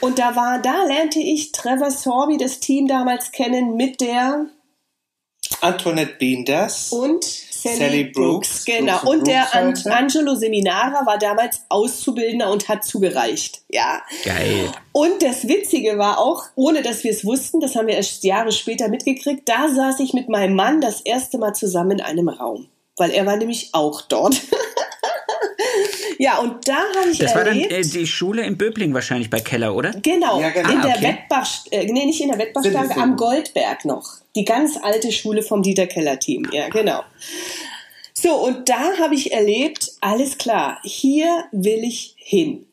Und da war, da lernte ich Trevor Sorby, das Team damals kennen, mit der Antoinette Bienders. und Sally, Sally Brooks. Brooks. Genau. Brooks und der An. Angelo Seminara war damals Auszubildender und hat zugereicht. Ja. Geil. Und das Witzige war auch, ohne dass wir es wussten, das haben wir erst Jahre später mitgekriegt, da saß ich mit meinem Mann das erste Mal zusammen in einem Raum. Weil er war nämlich auch dort. ja, und da habe ich Das war dann erlebt. äh, die Schule in Böbling wahrscheinlich bei Keller, oder? Genau, Ja, genau. in Ah, der okay. Wettbach, äh, nee, nicht in der Wettbachstraße, Sinne, am. Goldberg noch. Die ganz alte Schule vom Dieter Keller Team, ja, genau. So, und da habe ich erlebt, alles klar, hier will ich hin.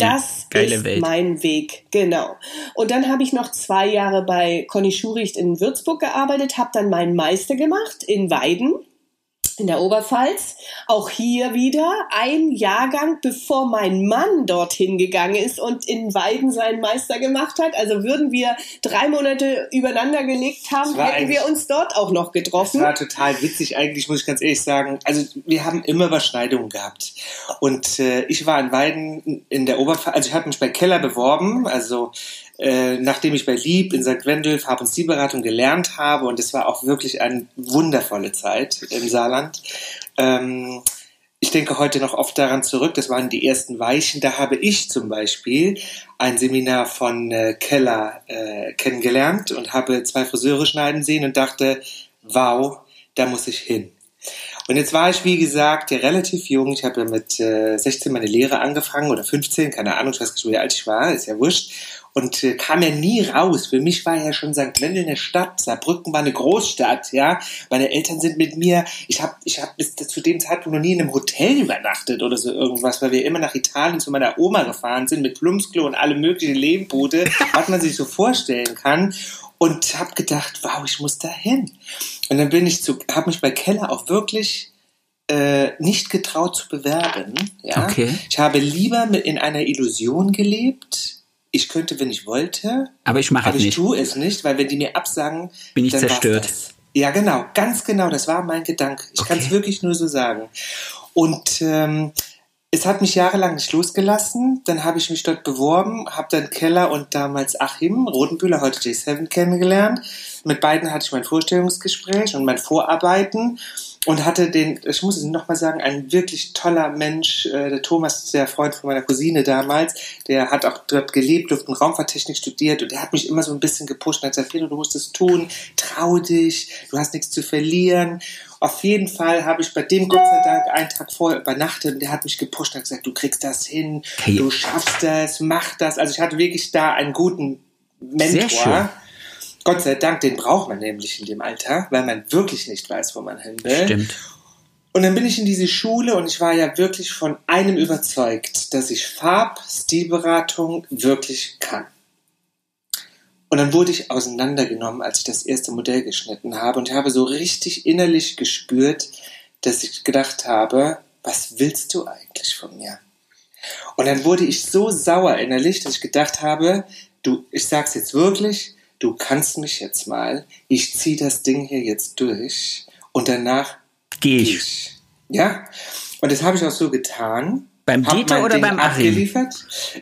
Ja, Das geile ist Welt. mein Weg, genau. Und dann habe ich noch zwei Jahre bei Conny Schuricht in Würzburg gearbeitet, habe dann meinen Meister gemacht in Weiden in der Oberpfalz. Auch hier wieder ein Jahrgang, bevor mein Mann dorthin gegangen ist und in Weiden seinen Meister gemacht hat. Also würden wir drei Monate übereinander gelegt haben, Das hätten wir uns dort auch noch Das getroffen. war total witzig, eigentlich muss ich ganz ehrlich sagen. Also wir haben immer Überschneidungen gehabt. Und äh, ich war in Weiden in der Oberpfalz, also ich habe mich bei Keller beworben, also äh, nachdem ich bei Lieb in St. Wendel Farb- und Stilberatung gelernt habe und es war auch wirklich eine wundervolle Zeit im Saarland. Ähm, ich denke heute noch oft daran zurück, das waren die ersten Weichen. Da habe ich zum Beispiel ein Seminar von äh, Keller äh, kennengelernt und habe zwei Friseure schneiden sehen und dachte, wow, da muss ich hin. Und jetzt war ich, wie gesagt, ja relativ jung. Ich habe ja mit äh, 16 meine Lehre angefangen oder 15, keine Ahnung, ich weiß nicht, wie alt ich war, ist ja wurscht. Und äh, kam ja nie raus. Für mich war ja schon St. Wendel eine Stadt. Saarbrücken war eine Großstadt, ja. Meine Eltern sind mit mir, ich habe ich hab bis zu dem Zeitpunkt noch nie in einem Hotel übernachtet oder so irgendwas, weil wir immer nach Italien zu meiner Oma gefahren sind mit Plumpsklo und alle möglichen Lehmboote, was man sich so vorstellen kann. Und habe gedacht, wow, ich muss da hin. Und dann bin ich zu, habe mich bei Keller auch wirklich äh, nicht getraut zu bewerben. Ja? Okay. Ich habe lieber in einer Illusion gelebt. Ich könnte, wenn ich wollte, Aber ich mache es ich nicht. tue es nicht, weil wenn die mir absagen, Bin ich zerstört. Ja, genau, ganz genau, das war mein Gedanke. Ich kann es Okay. wirklich nur so sagen. Und ähm, es hat mich jahrelang nicht losgelassen. Dann habe ich mich dort beworben, habe dann Keller und damals Achim Rodenbühler, heute J7, kennengelernt. Mit beiden hatte ich mein Vorstellungsgespräch und mein Vorarbeiten. Und hatte den, ich muss es nochmal sagen, ein wirklich toller Mensch. Äh, der Thomas, der Freund von meiner Cousine damals, der hat auch dort gelebt, und Raumfahrttechnik studiert und der hat mich immer so ein bisschen gepusht und hat gesagt, Felo, du musst es tun, trau dich, du hast nichts zu verlieren. Auf jeden Fall habe ich bei dem Gott sei Dank einen Tag vorher übernachtet und der hat mich gepusht und hat gesagt, du kriegst das hin, Hey. du schaffst das, mach das. Also ich hatte wirklich da einen guten. Mentor. Gott sei Dank, den braucht man nämlich in dem Alter, weil man wirklich nicht weiß, wo man hin will. Stimmt. Und dann bin ich in diese Schule und ich war ja wirklich von einem überzeugt, dass ich Farb-Stilberatung wirklich kann. Und dann wurde ich auseinandergenommen, als ich das erste Modell geschnitten habe und habe so richtig innerlich gespürt, dass ich gedacht habe, was willst du eigentlich von mir? Und dann wurde ich so sauer innerlich, dass ich gedacht habe, du, ich sag's jetzt wirklich, du kannst mich jetzt mal, ich zieh das Ding hier jetzt durch und danach Geh gehe ich. ich. Ja, und das habe ich auch so getan. Beim Hab Dieter oder Ding beim Achim? Abgeliefert.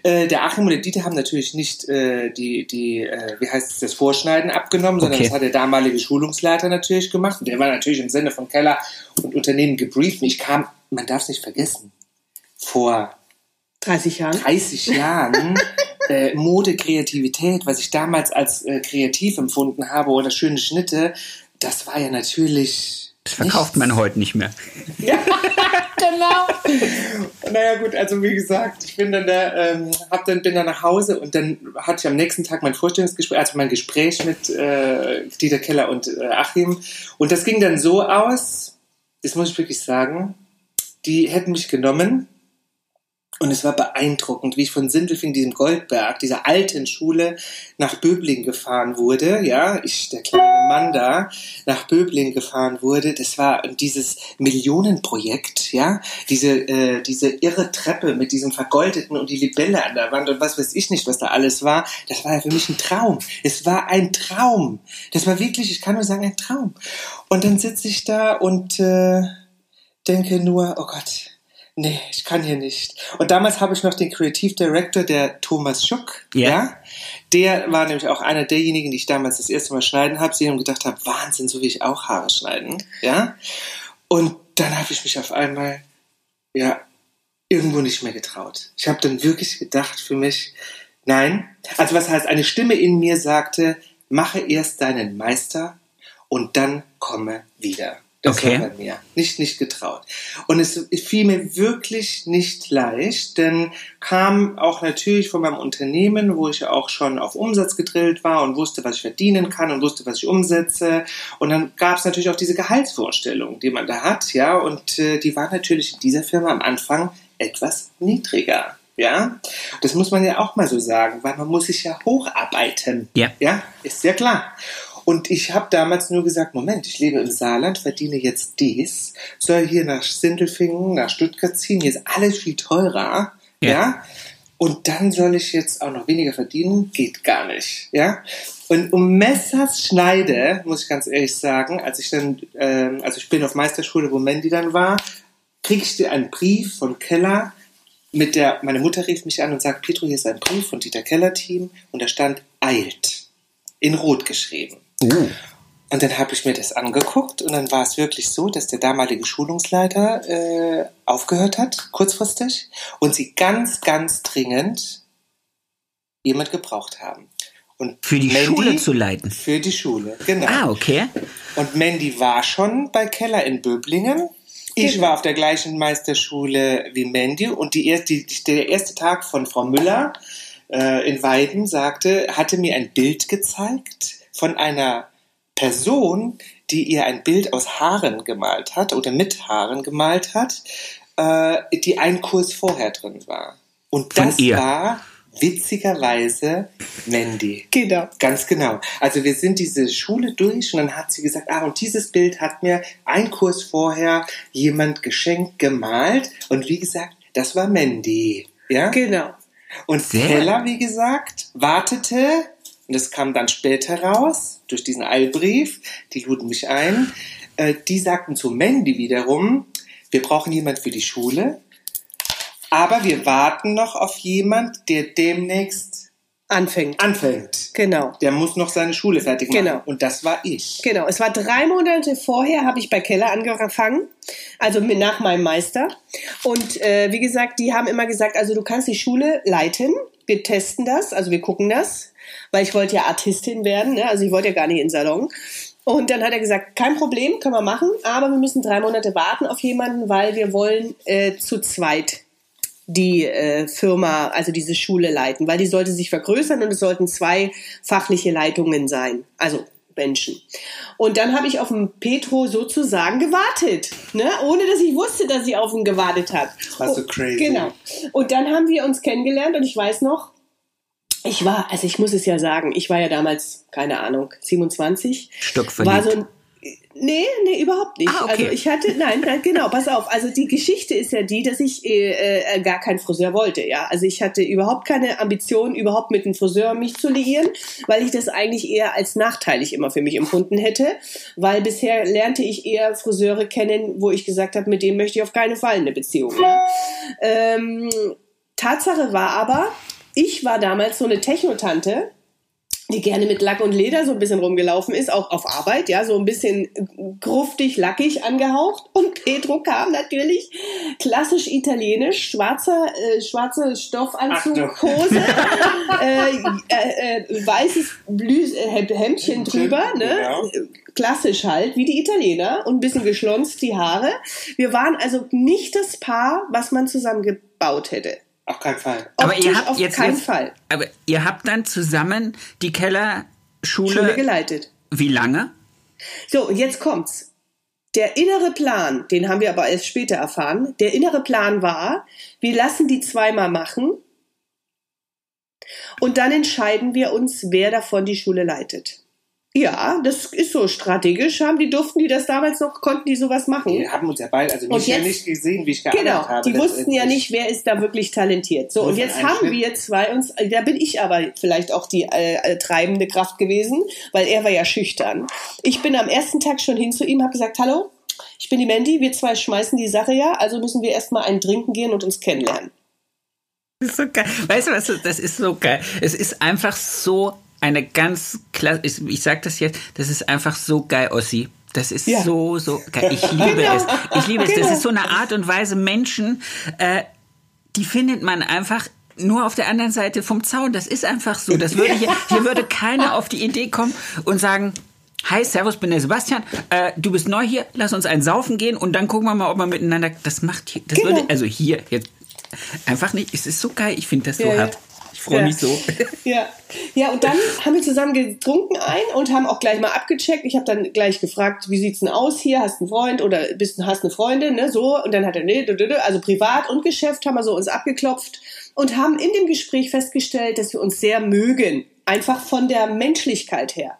Äh, der Achim und der Dieter haben natürlich nicht äh, die, die äh, wie heißt es, das Vorschneiden abgenommen, sondern Okay. das hat der damalige Schulungsleiter natürlich gemacht. Und der war natürlich im Sinne von Keller und Unternehmen gebrieft. Und ich kam, man darf es nicht vergessen, vor 30 Jahren. 30 Jahren äh, Mode, Kreativität, was ich damals als äh, kreativ empfunden habe oder schöne Schnitte, das war ja natürlich. Das verkauft man heute nicht mehr. genau. Naja gut, also wie gesagt, ich bin dann da, ähm, hab dann, bin dann nach Hause und dann hatte ich am nächsten Tag mein Vorstellungsgespräch, also mein Gespräch mit äh, Dieter Keller und äh, Achim. Und das ging dann so aus, das muss ich wirklich sagen, die hätten mich genommen und es war beeindruckend, wie ich von Sindelfing, diesem Goldberg, dieser alten Schule, nach Böbling gefahren wurde. Ja, ich, der kleine Mann da, nach Böbling gefahren wurde. Das war dieses Millionenprojekt, ja, diese, äh, diese irre Treppe mit diesem vergoldeten und die Libelle an der Wand und was weiß ich nicht, was da alles war. Das war ja für mich ein Traum. Es war ein Traum. Das war wirklich, ich kann nur sagen, ein Traum. Und dann sitze ich da und äh, denke nur, oh Gott, nee, ich kann hier nicht. Und damals habe ich noch den Creative Director, der Thomas Schuck, Ja. ja. Der war nämlich auch einer derjenigen, die ich damals das erste Mal schneiden habe, sie haben gedacht habe, Wahnsinn, so wie ich auch Haare schneiden, ja. Und dann habe ich mich auf einmal, ja, irgendwo nicht mehr getraut. Ich habe dann wirklich gedacht für mich, nein. Also was heißt, eine Stimme in mir sagte, mache erst deinen Meister und dann komme wieder. Das Okay. war bei mir. Nicht, nicht getraut. Und es fiel mir wirklich nicht leicht, denn kam auch natürlich von meinem Unternehmen, wo ich ja auch schon auf Umsatz gedrillt war und wusste, was ich verdienen kann und wusste, was ich umsetze. Und dann gab es natürlich auch diese Gehaltsvorstellung, die man da hat, ja, und äh, die war natürlich in dieser Firma am Anfang etwas niedriger. Ja, das muss man ja auch mal so sagen, weil man muss sich ja hocharbeiten. Ja. Ja, ist ja klar. Und ich habe damals nur gesagt, Moment, ich lebe im Saarland, verdiene jetzt dies, soll hier nach Sindelfingen, nach Stuttgart ziehen, hier ist alles viel teurer, Ja. ja. Und dann soll ich jetzt auch noch weniger verdienen? Geht gar nicht, ja. Und um Messers Schneide, muss ich ganz ehrlich sagen, als ich dann, ähm, also ich bin auf Meisterschule, wo Mandy dann war, krieg ich dir einen Brief von Keller, mit der, meine Mutter rief mich an und sagt, Petro, hier ist ein Brief von Dieter Keller Team und da stand eilt. In Rot geschrieben. Oh. Und dann habe ich mir das angeguckt und dann war es wirklich so, dass der damalige Schulungsleiter äh, aufgehört hat, kurzfristig, und sie ganz, ganz dringend jemand gebraucht haben. Und Für die Mandy- Schule zu leiten. Für die Schule, genau. Ah, okay. Und Mandy war schon bei Keller in Böblingen. Ich war auf der gleichen Meisterschule wie Mandy und die erste, die, der erste Tag von Frau Müller äh, in Weiden sagte, hatte mir ein Bild gezeigt von einer Person, die ihr ein Bild aus Haaren gemalt hat oder mit Haaren gemalt hat, äh, die einen Kurs vorher drin war. Und Von das ihr. war witzigerweise Mandy. Genau. Ganz genau. Also wir sind diese Schule durch und dann hat sie gesagt, ah, und dieses Bild hat mir ein Kurs vorher jemand geschenkt, gemalt. Und wie gesagt, das war Mandy. Ja? Genau. Und Sehr. Keller, wie gesagt, wartete, und das kam dann später raus, durch diesen Eilbrief, die luden mich ein, äh, die sagten zu Mandy wiederum, wir brauchen jemand für die Schule, aber wir warten noch auf jemand, der demnächst anfängt. anfängt. Genau. Der muss noch seine Schule fertig machen. Genau. Und das war ich. Genau, es war drei Monate vorher, habe ich bei Keller angefangen, also mit, nach meinem Meister. Und äh, wie gesagt, die haben immer gesagt, also du kannst die Schule leiten, wir testen das, also wir gucken das, weil ich wollte ja Artistin werden, ne? also ich wollte ja gar nicht in den Salon. Und dann hat er gesagt, kein Problem, können wir machen, aber wir müssen drei Monate warten auf jemanden, weil wir wollen äh, zu zweit die äh, Firma, also diese Schule leiten, weil die sollte sich vergrößern und es sollten zwei fachliche Leitungen sein, also Menschen. Und dann habe ich auf den Petro sozusagen gewartet, ne? ohne dass ich wusste, dass sie auf ihn gewartet hat. Das war so crazy. Genau. Und dann haben wir uns kennengelernt und ich weiß noch, ich war, also ich muss es ja sagen, ich war ja damals, keine Ahnung, 27. Stockverliebt. War so ein, Nee, nee, überhaupt nicht. Ah, okay. Also ich hatte, nein, nein, genau, pass auf. Also die Geschichte ist ja die, dass ich äh, äh, gar keinen Friseur wollte, ja. Also ich hatte überhaupt keine Ambition, überhaupt mit einem Friseur mich zu liieren, weil ich das eigentlich eher als nachteilig immer für mich empfunden hätte, weil bisher lernte ich eher Friseure kennen, wo ich gesagt habe, mit dem möchte ich auf keinen Fall eine Beziehung. Ja. Ähm, Tatsache war aber, ich war damals so eine Technotante, die gerne mit Lack und Leder so ein bisschen rumgelaufen ist, auch auf Arbeit, ja, so ein bisschen gruftig, lackig angehaucht. Und Pedro kam natürlich klassisch italienisch, schwarzer, äh, schwarze Stoffanzug. Hose, äh, äh, äh, weißes Blüs äh, Hemdchen drüber, ne? Genau. Klassisch halt, wie die Italiener und ein bisschen geschlonzt die Haare. Wir waren also nicht das Paar, was man zusammengebaut hätte. Auf keinen Fall. Aber Optisch ihr habt auf jetzt, keinen jetzt Fall. Aber ihr habt dann zusammen die Kellerschule. Schule geleitet. Wie lange? So, jetzt kommt's. Der innere Plan, den haben wir aber erst später erfahren, der innere Plan war, wir lassen die zweimal machen und dann entscheiden wir uns, wer davon die Schule leitet. Ja, das ist so strategisch. Haben die durften die das damals noch, konnten die sowas machen? Wir haben uns ja beide, also mich ja nicht gesehen, wie ich gearbeitet Genau, habe. die wussten ja nicht, wer ist da wirklich talentiert. So, und jetzt haben Schritt. wir zwei uns, da bin ich aber vielleicht auch die äh, äh, treibende Kraft gewesen, weil er war ja schüchtern. Ich bin am ersten Tag schon hin zu ihm, habe gesagt, hallo, ich bin die Mandy, wir zwei schmeißen die Sache ja, also müssen wir erstmal einen trinken gehen und uns kennenlernen. Das ist so geil. Weißt du was? Das ist so geil. Es ist einfach so eine ganz klasse. Ich, ich sag das jetzt. Das ist einfach so geil, Ossi. Das ist Ja. so, so geil. Ich liebe Genau. es. Ich liebe es. Das Genau. ist so eine Art und Weise Menschen, äh, die findet man einfach nur auf der anderen Seite vom Zaun. Das ist einfach so. Das würde hier, hier würde keiner auf die Idee kommen und sagen, Hi, Servus, bin der Sebastian. Äh, du bist neu hier. Lass uns einen saufen gehen und dann gucken wir mal, ob wir miteinander. Das macht hier. Das Genau. würde also hier jetzt einfach nicht. Es ist so geil. Ich finde das so ja. hart. Freue Ja. mich so. Ja. ja, und dann haben wir zusammen getrunken ein und haben auch gleich mal abgecheckt. Ich habe dann gleich gefragt, wie sieht's denn aus hier? Hast du einen Freund oder bist hast eine Freundin, ne? So und dann hat er nee, also privat und Geschäft haben wir so uns abgeklopft und haben in dem Gespräch festgestellt, dass wir uns sehr mögen, einfach von der Menschlichkeit her.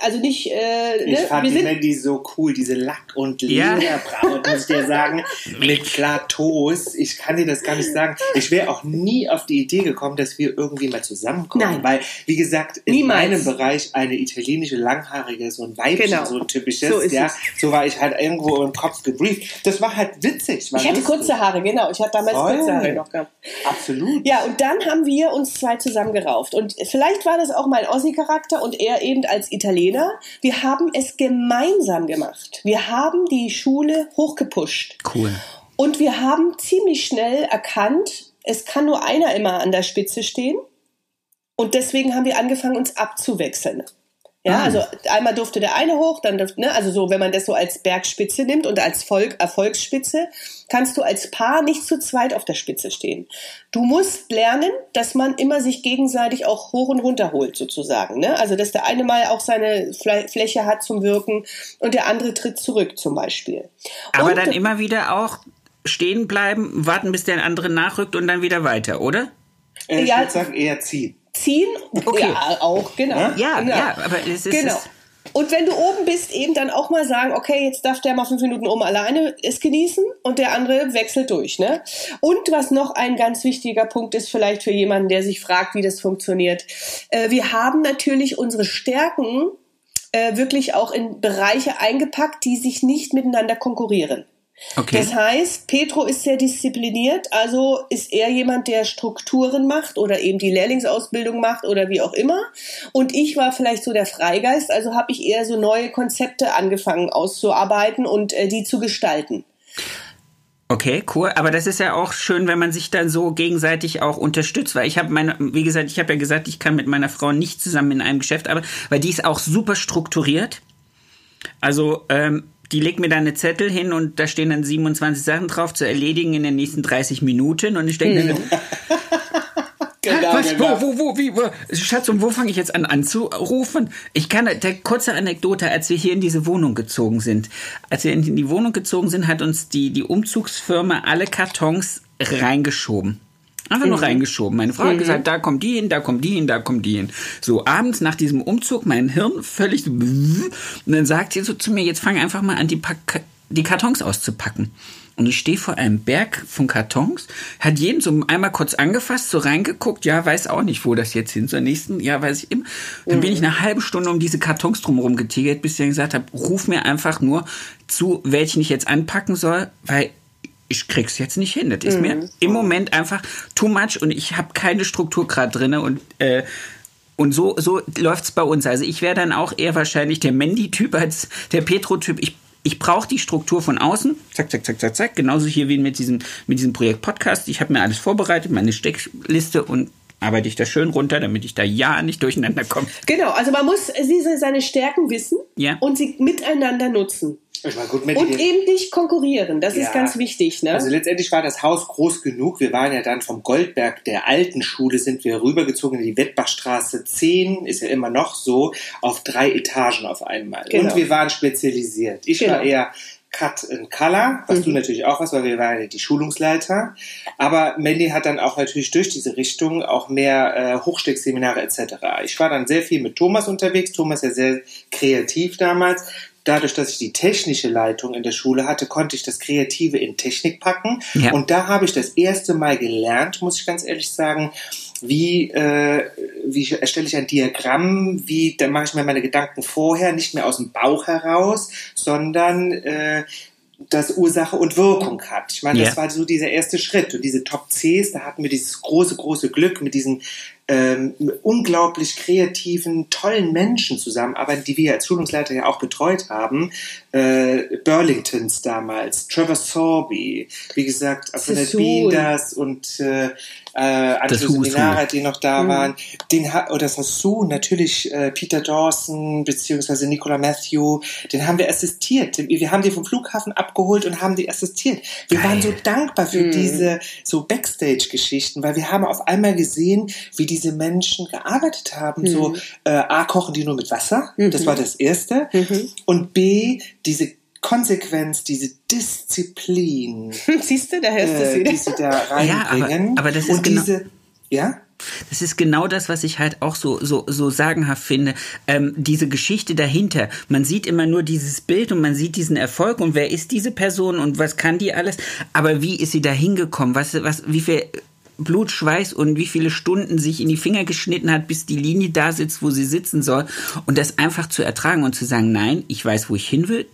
Also nicht, äh, Ich ne? fand wir die sind Mandy so cool, diese Lack- und Ja. Lederbraut, muss ich dir sagen, mit Plateaus. Ich kann dir das gar nicht sagen. Ich wäre auch nie auf die Idee gekommen, dass wir irgendwie mal zusammenkommen. Nein. Weil, wie gesagt, in Niemals. meinem Bereich eine italienische Langhaarige, so ein Weibchen, Genau. so ein typisches, So ist ja. es. So war ich halt irgendwo im Kopf gebrieft. Das war halt witzig. War ich hatte lustig. kurze Haare, genau. Ich hatte damals Voll. kurze Haare noch gehabt. Absolut. Ja, und dann haben wir uns zwei zusammengerauft. Und vielleicht war das auch mein Ossi-Charakter und er eben als Italiener. Wir haben es gemeinsam gemacht. Wir haben die Schule hochgepusht. Cool. Und wir haben ziemlich schnell erkannt, es kann nur einer immer an der Spitze stehen. Und deswegen haben wir angefangen, uns abzuwechseln. Ja, Ah. also einmal durfte der eine hoch, dann durfte, ne, also so, wenn man das so als Bergspitze nimmt und als Volk, Erfolgsspitze, kannst du als Paar nicht zu zweit auf der Spitze stehen. Du musst lernen, dass man immer sich gegenseitig auch hoch und runter holt, sozusagen. Ne? Also, dass der eine mal auch seine Fl Fläche hat zum Wirken und der andere tritt zurück, zum Beispiel. Aber und, dann immer wieder auch stehen bleiben, warten, bis der andere nachrückt und dann wieder weiter, oder? Äh, ich Ja. würde sagen, eher ziehen. Ziehen. Okay. Ja, auch, genau. Ja, genau. ja, aber es ist. Genau. Und wenn du oben bist, eben dann auch mal sagen, okay, jetzt darf der mal fünf Minuten oben alleine es genießen und der andere wechselt durch. Ne? Und was noch ein ganz wichtiger Punkt ist, vielleicht für jemanden, der sich fragt, wie das funktioniert. Äh, wir haben natürlich unsere Stärken äh, wirklich auch in Bereiche eingepackt, die sich nicht miteinander konkurrieren. Okay. Das heißt, Petro ist sehr diszipliniert, also ist er jemand, der Strukturen macht oder eben die Lehrlingsausbildung macht oder wie auch immer. Und ich war vielleicht so der Freigeist, also habe ich eher so neue Konzepte angefangen auszuarbeiten und äh, die zu gestalten. Okay, cool. Aber das ist ja auch schön, wenn man sich dann so gegenseitig auch unterstützt, weil ich habe meine, wie gesagt, ich habe ja gesagt, ich kann mit meiner Frau nicht zusammen in einem Geschäft arbeiten, weil die ist auch super strukturiert. Also ähm, die legt mir dann eine Zettel hin und da stehen dann 27 Sachen drauf zu erledigen in den nächsten 30 Minuten und ich denke mhm. dann, genau, was, genau. wo, wo, wo, wie, wo, Schatz, und wo fange ich jetzt an anzurufen? Ich kann, der kurze Anekdote, als wir hier in diese Wohnung gezogen sind. Als wir in die Wohnung gezogen sind, hat uns die, die Umzugsfirma alle Kartons reingeschoben. Einfach nur mhm. reingeschoben. Meine Frau mhm. hat gesagt, da kommt die hin, da kommt die hin, da kommt die hin. So, abends nach diesem Umzug, mein Hirn völlig so, und dann sagt sie so zu mir, jetzt fang einfach mal an, die, Pack die Kartons auszupacken. Und ich stehe vor einem Berg von Kartons, hat jeden so einmal kurz angefasst, so reingeguckt, ja, weiß auch nicht, wo das jetzt hin zur nächsten, ja, weiß ich immer. Dann bin ich eine halbe Stunde um diese Kartons drumherum getigert, bis ich dann gesagt habe, ruf mir einfach nur zu, welchen ich jetzt anpacken soll, weil ich krieg's jetzt nicht hin. Das ist mir mhm. im Moment einfach too much und ich habe keine Struktur gerade drin und äh, und so, so läuft's bei uns. Also ich wäre dann auch eher wahrscheinlich der Mandy-Typ als der Petro-Typ. Ich ich brauche die Struktur von außen. Zack, zack, zack, zack, zack. Genauso hier wie mit diesem, mit diesem Projekt Podcast. Ich habe mir alles vorbereitet, meine Steckliste und arbeite ich da schön runter, damit ich da ja nicht durcheinander komme. Genau, also man muss seine Stärken wissen ja. und sie miteinander nutzen. Gut, und eben nicht konkurrieren, das ja, ist ganz wichtig. Ne? Also letztendlich war das Haus groß genug. Wir waren ja dann vom Goldberg der alten Schule, sind wir rübergezogen in die Wettbachstraße 10, ist ja immer noch so, auf drei Etagen auf einmal. Genau. Und wir waren spezialisiert. Ich genau. war eher Cut in Color, was mhm. du natürlich auch warst, weil wir waren ja die Schulungsleiter. Aber Mandy hat dann auch natürlich durch diese Richtung auch mehr äh, Hochsteckseminare etc. Ich war dann sehr viel mit Thomas unterwegs. Thomas ja sehr kreativ damals dadurch, dass ich die technische Leitung in der Schule hatte, konnte ich das Kreative in Technik packen. Ja. Und da habe ich das erste Mal gelernt, muss ich ganz ehrlich sagen, wie, äh, wie erstelle ich ein Diagramm, wie, da mache ich mir meine Gedanken vorher, nicht mehr aus dem Bauch heraus, sondern äh, das Ursache und Wirkung hat. Ich meine, yeah. das war so dieser erste Schritt. Und diese Top Cs, da hatten wir dieses große, große Glück mit diesen ähm, unglaublich kreativen, tollen Menschen zusammenarbeiten, die wir als Schulungsleiter ja auch betreut haben. Äh, Burlingtons damals, Trevor Sorby, wie gesagt, Bienders und äh, äh, andere Seminare, die noch da mhm. waren. Den oder du natürlich äh, Peter Dawson beziehungsweise Nicola Matthew, den haben wir assistiert. Wir haben die vom Flughafen abgeholt und haben die assistiert. Wir Geil. waren so dankbar für mhm. diese so Backstage-Geschichten, weil wir haben auf einmal gesehen, wie diese Menschen gearbeitet haben. Mhm. So äh, A kochen die nur mit Wasser, das mhm. war das erste, mhm. und B diese Konsequenz, diese Disziplin. Siehst du, da hörst du äh, wieder. Die sie da reinbringen. Ja, aber, aber das ist und genau, diese, ja? Das ist genau das, was ich halt auch so, so, so sagenhaft finde. Ähm, diese Geschichte dahinter. Man sieht immer nur dieses Bild und man sieht diesen Erfolg und wer ist diese Person und was kann die alles. Aber wie ist sie da hingekommen? Was, was, wie viel Blut, Schweiß und wie viele Stunden sich in die Finger geschnitten hat, bis die Linie da sitzt, wo sie sitzen soll. Und das einfach zu ertragen und zu sagen, nein, ich weiß, wo ich hin will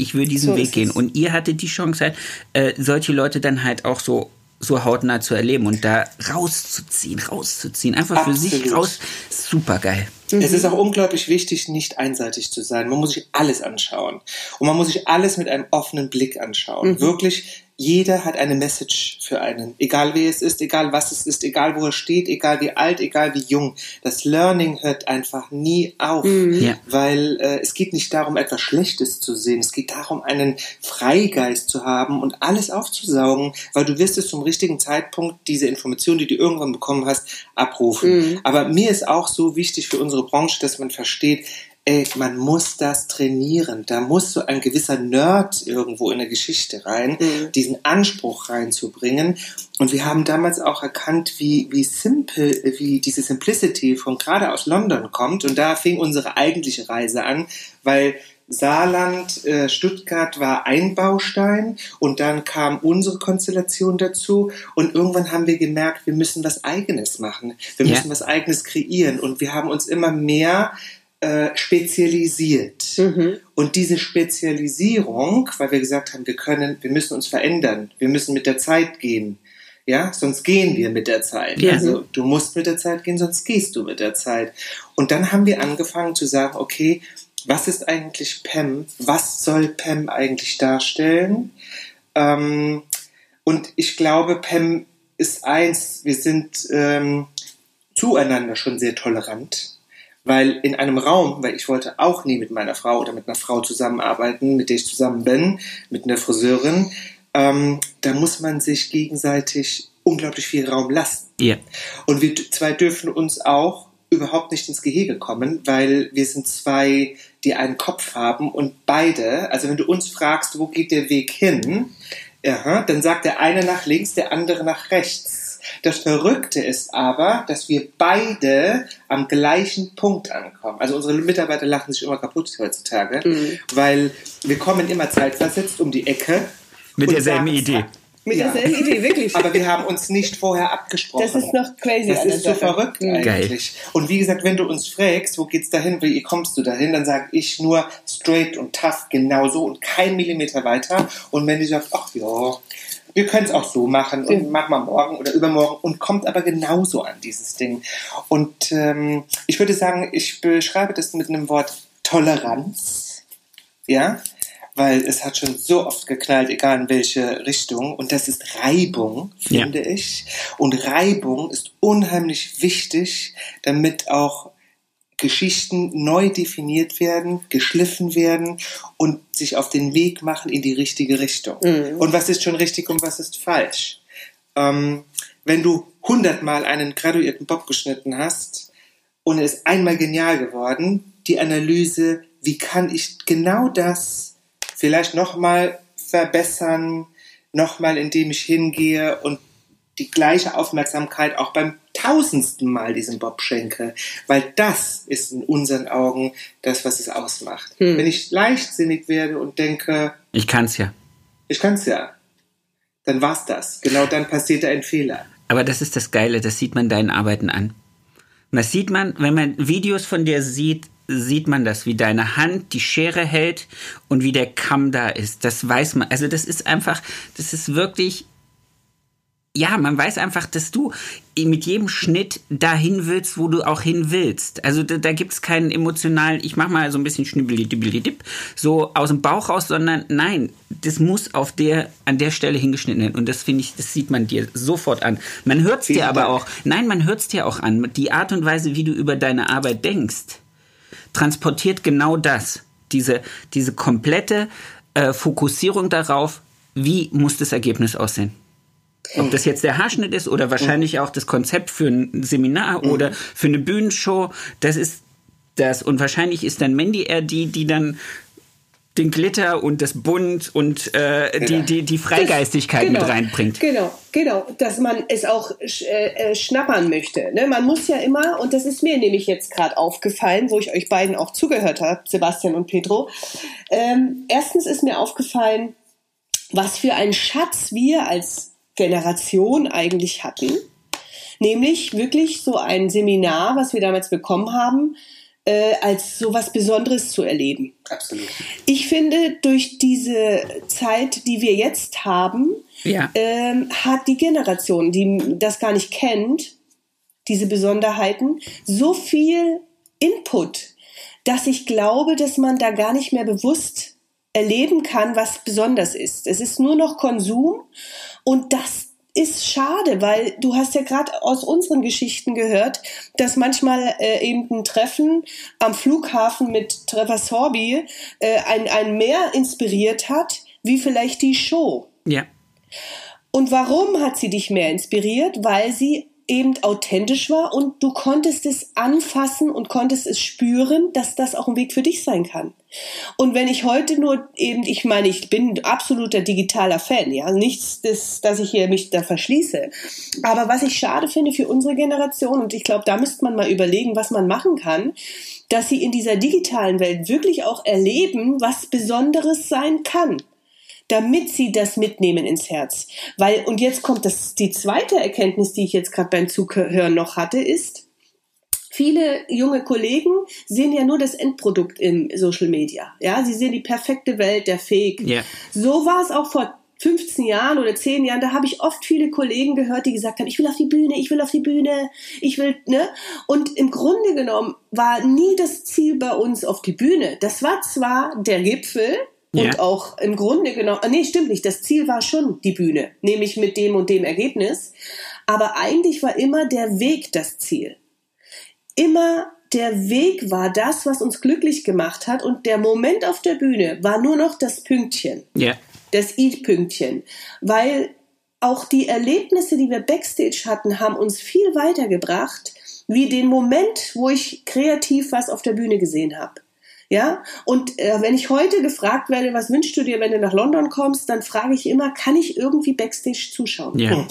ich will diesen so Weg gehen. Und ihr hattet die Chance halt, äh, solche Leute dann halt auch so so hautnah zu erleben und da rauszuziehen, rauszuziehen, einfach Absolut. für sich raus, super geil. Mhm. Es ist auch unglaublich wichtig, nicht einseitig zu sein. Man muss sich alles anschauen und man muss sich alles mit einem offenen Blick anschauen. Mhm. Wirklich jeder hat eine Message für einen. Egal wer es ist, egal was es ist, egal wo er steht, egal wie alt, egal wie jung. Das Learning hört einfach nie auf, mhm. ja. weil äh, es geht nicht darum, etwas Schlechtes zu sehen. Es geht darum, einen Freigeist zu haben und alles aufzusaugen, weil du wirst es zum richtigen Zeitpunkt diese Information, die du irgendwann bekommen hast, abrufen. Mhm. Aber mir ist auch so wichtig für unsere Branche, dass man versteht, ey, man muss das trainieren. Da muss so ein gewisser Nerd irgendwo in der Geschichte rein, mhm. diesen Anspruch reinzubringen. Und wir haben damals auch erkannt, wie, wie simple, wie diese Simplicity von gerade aus London kommt. Und da fing unsere eigentliche Reise an, weil Saarland, äh, Stuttgart war ein Baustein und dann kam unsere Konstellation dazu und irgendwann haben wir gemerkt, wir müssen was Eigenes machen. Wir müssen ja. was Eigenes kreieren und wir haben uns immer mehr äh, spezialisiert. Mhm. Und diese Spezialisierung, weil wir gesagt haben, wir können, wir müssen uns verändern, wir müssen mit der Zeit gehen. Ja, sonst gehen wir mit der Zeit. Ja. Also du musst mit der Zeit gehen, sonst gehst du mit der Zeit. Und dann haben wir angefangen zu sagen, okay, was ist eigentlich PEM? Was soll PEM eigentlich darstellen? Ähm, und ich glaube, PEM ist eins, wir sind ähm, zueinander schon sehr tolerant. Weil in einem Raum, weil ich wollte auch nie mit meiner Frau oder mit einer Frau zusammenarbeiten, mit der ich zusammen bin, mit einer Friseurin, ähm, da muss man sich gegenseitig unglaublich viel Raum lassen. Ja. Und wir zwei dürfen uns auch überhaupt nicht ins Gehege kommen, weil wir sind zwei, die einen Kopf haben und beide, also wenn du uns fragst, wo geht der Weg hin, ja, dann sagt der eine nach links, der andere nach rechts. Das Verrückte ist aber, dass wir beide am gleichen Punkt ankommen. Also unsere Mitarbeiter lachen sich immer kaputt heutzutage, weil wir kommen immer zeitversetzt um die Ecke. Mit derselben sagen- Idee. Mit Ja. derselben Idee, wirklich. Aber wir haben uns nicht vorher abgesprochen. Das ist noch crazy Das ist so Sache. verrückt Mhm. eigentlich. Und wie gesagt, wenn du uns fragst, wo geht's dahin, wie kommst du dahin, dann sage ich nur straight und tough genauso und kein Millimeter weiter. Und wenn die sagt, ach ja, wir können es auch so machen und Mhm. machen wir morgen oder übermorgen und kommt aber genauso an dieses Ding. Und ähm, ich würde sagen, ich beschreibe das mit einem Wort Toleranz. Ja, weil es hat schon so oft geknallt, egal in welche Richtung. Und das ist Reibung, Ja. finde ich. Und Reibung ist unheimlich wichtig, damit auch Geschichten neu definiert werden, geschliffen werden und sich auf den Weg machen in die richtige Richtung. Und was ist schon richtig und was ist falsch? Ähm, wenn du hundertmal einen graduierten Bob geschnitten hast und er ist einmal genial geworden, die Analyse, wie kann ich genau das vielleicht nochmal verbessern, nochmal indem ich hingehe und die gleiche Aufmerksamkeit auch beim tausendsten Mal diesem Bob schenke, weil das ist in unseren Augen das, was es ausmacht. Wenn ich leichtsinnig werde und denke, Ich kann's ja. ich kann's ja, dann war's das. Genau dann passiert ein Fehler. Aber das ist das Geile, das sieht man deinen Arbeiten an. Und das sieht man, wenn man Videos von dir sieht, sieht man das, wie deine Hand die Schere hält und wie der Kamm da ist. Das weiß man. Also das ist einfach, das ist wirklich, ja, man weiß einfach, dass du mit jedem Schnitt dahin willst, wo du auch hin willst. Also da, da gibt es keinen emotionalen, ich mach mal so ein bisschen schnibbeli so aus dem Bauch raus, sondern nein, das muss auf der, an der Stelle hingeschnitten werden. Und das finde ich, das sieht man dir sofort an. Man hört es dir aber Dank. auch, nein, man hört es dir auch an. Die Art und Weise, wie du über deine Arbeit denkst, transportiert genau das. Diese, diese komplette äh, Fokussierung darauf, wie muss das Ergebnis aussehen. Ob das jetzt der Haarschnitt ist oder wahrscheinlich auch das Konzept für ein Seminar oder für eine Bühnenshow, das ist das. Und wahrscheinlich ist dann Mandy eher die, die dann den Glitter und das Bunt und äh, die, die, die Freigeistigkeit Genau, mit reinbringt. Genau, genau, dass man es auch sch- äh, äh, schnappern möchte. Ne? Man muss ja immer, und das ist mir nämlich jetzt gerade aufgefallen, wo ich euch beiden auch zugehört habe, Sebastian und Pedro. Ähm, erstens ist mir aufgefallen, was für ein Schatz wir als Generation eigentlich hatten. Nämlich wirklich so ein Seminar, was wir damals bekommen haben, äh, als so was Besonderes zu erleben. Absolut. Ich finde, durch diese Zeit, die wir jetzt haben, Ja. ähm, hat die Generation, die das gar nicht kennt, diese Besonderheiten, so viel Input, dass ich glaube, dass man da gar nicht mehr bewusst erleben kann, was besonders ist. Es ist nur noch Konsum und das ist schade, weil du hast ja gerade aus unseren Geschichten gehört, dass manchmal äh, eben ein Treffen am Flughafen mit Trevor Sorby äh, ein, ein mehr inspiriert hat, wie vielleicht die Show. Ja. Und warum hat sie dich mehr inspiriert? Weil sie eben authentisch war und du konntest es anfassen und konntest es spüren, dass das auch ein Weg für dich sein kann. Und wenn ich heute nur eben, ich meine, ich bin absoluter digitaler Fan, ja, nichts, das, dass ich hier mich da verschließe. Aber was ich schade finde für unsere Generation, und ich glaube, da müsste man mal überlegen, was man machen kann, dass sie in dieser digitalen Welt wirklich auch erleben, was Besonderes sein kann damit sie das mitnehmen ins Herz. Weil, und jetzt kommt das, die zweite Erkenntnis, die ich jetzt gerade beim Zuhören noch hatte, ist, Viele junge Kollegen sehen ja nur das Endprodukt im Social Media. Ja, sie sehen die perfekte Welt, der Fake. Ja. So war es auch vor 15 Jahren oder 10 Jahren, da habe ich oft viele Kollegen gehört, die gesagt haben, ich will auf die Bühne, ich will auf die Bühne, ich will, ne? Und im Grunde genommen war nie das Ziel bei uns auf die Bühne. Das war zwar der Gipfel, Ja. und auch im Grunde genommen, ah, nee, stimmt nicht, das Ziel war schon die Bühne, nämlich mit dem und dem Ergebnis. Aber eigentlich war immer der Weg das Ziel. Immer der Weg war das, was uns glücklich gemacht hat und der Moment auf der Bühne war nur noch das Pünktchen Ja. das I-Pünktchen, weil auch die Erlebnisse, die wir backstage hatten, haben uns viel weitergebracht, wie den Moment, wo ich kreativ was auf der Bühne gesehen habe. Ja, und äh, wenn ich heute gefragt werde, was wünschst du dir, wenn du nach London kommst, dann frage ich immer, kann ich irgendwie backstage zuschauen? Ja.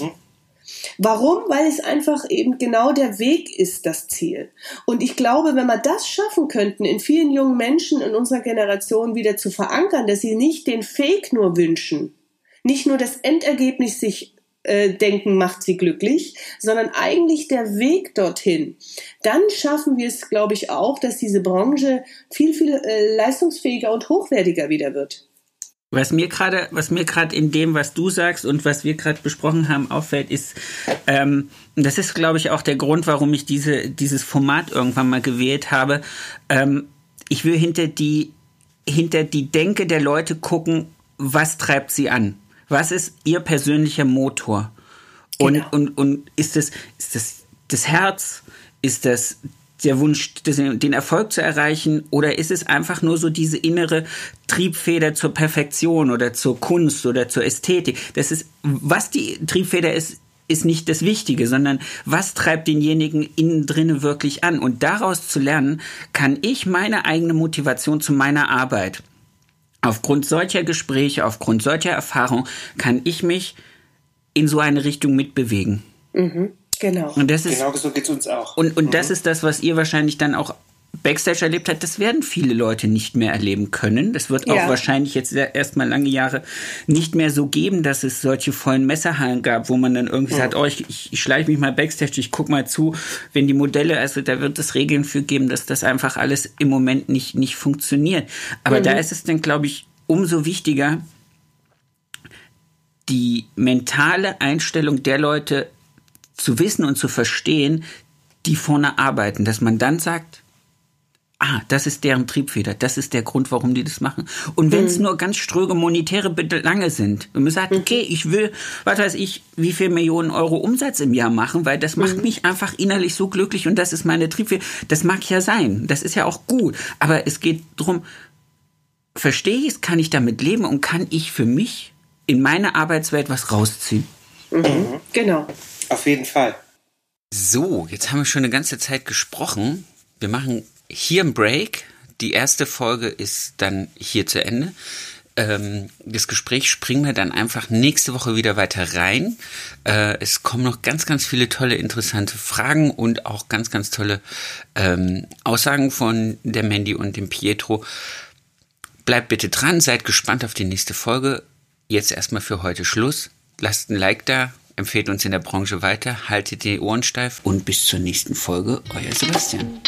Warum? Weil es einfach eben genau der Weg ist, das Ziel. Und ich glaube, wenn wir das schaffen könnten, in vielen jungen Menschen in unserer Generation wieder zu verankern, dass sie nicht den Fake nur wünschen, nicht nur das Endergebnis sich äh, denken, macht sie glücklich, sondern eigentlich der Weg dorthin. Dann schaffen wir es, glaube ich, auch, dass diese Branche viel, viel äh, leistungsfähiger und hochwertiger wieder wird. Was mir gerade, was mir gerade in dem, was du sagst und was wir gerade besprochen haben, auffällt, ist, ähm, das ist, glaube ich, auch der Grund, warum ich diese, dieses Format irgendwann mal gewählt habe. Ähm, ich will hinter die, hinter die Denke der Leute gucken, was treibt sie an? Was ist ihr persönlicher Motor? Und, Genau. und, und ist das, ist das das Herz? Ist das der Wunsch, den Erfolg zu erreichen? Oder ist es einfach nur so diese innere Triebfeder zur Perfektion oder zur Kunst oder zur Ästhetik? Das ist, was die Triebfeder ist, ist nicht das Wichtige, sondern was treibt denjenigen innen drinne wirklich an? Und daraus zu lernen, kann ich meine eigene Motivation zu meiner Arbeit Aufgrund solcher Gespräche, aufgrund solcher Erfahrung kann ich mich in so eine Richtung mitbewegen. Genau. Und das ist Genau so geht's uns auch. und, und das ist das, was ihr wahrscheinlich dann auch Backstage erlebt habt. Das werden viele Leute nicht mehr erleben können. Das wird auch Ja. wahrscheinlich jetzt erstmal lange Jahre nicht mehr so geben, dass es solche vollen Messerhallen gab, wo man dann irgendwie sagt, oh, ich, ich, ich schleiche mich mal Backstage, ich guck mal zu, wenn die Modelle, also da wird es Regeln für geben, dass das einfach alles im Moment nicht, nicht funktioniert. Aber da ist es dann, glaube ich, umso wichtiger, die mentale Einstellung der Leute zu wissen und zu verstehen, die vorne arbeiten, dass man dann sagt, ah, das ist deren Triebfeder, das ist der Grund, warum die das machen. Und wenn es nur ganz ströge monetäre Belange sind, und man sagt, okay, ich will, was weiß ich, wie viel Millionen Euro Umsatz im Jahr machen, weil das macht mich einfach innerlich so glücklich und das ist meine Triebfeder. Das mag ja sein, das ist ja auch gut, aber es geht drum, verstehe ich es, kann ich damit leben und kann ich für mich in meine Arbeitswelt was rausziehen? Genau. Auf jeden Fall. So, jetzt haben wir schon eine ganze Zeit gesprochen. Wir machen hier einen Break. Die erste Folge ist dann hier zu Ende. Ähm, das Gespräch springen wir dann einfach nächste Woche wieder weiter rein. Äh, es kommen noch ganz, ganz viele tolle, interessante Fragen und auch ganz, ganz tolle ähm, Aussagen von der Mandy und dem Pietro. Bleibt bitte dran, seid gespannt auf die nächste Folge. Jetzt erstmal für heute Schluss. Lasst ein Like da, empfehlt uns in der Branche weiter, haltet die Ohren steif und bis zur nächsten Folge, euer Sebastian.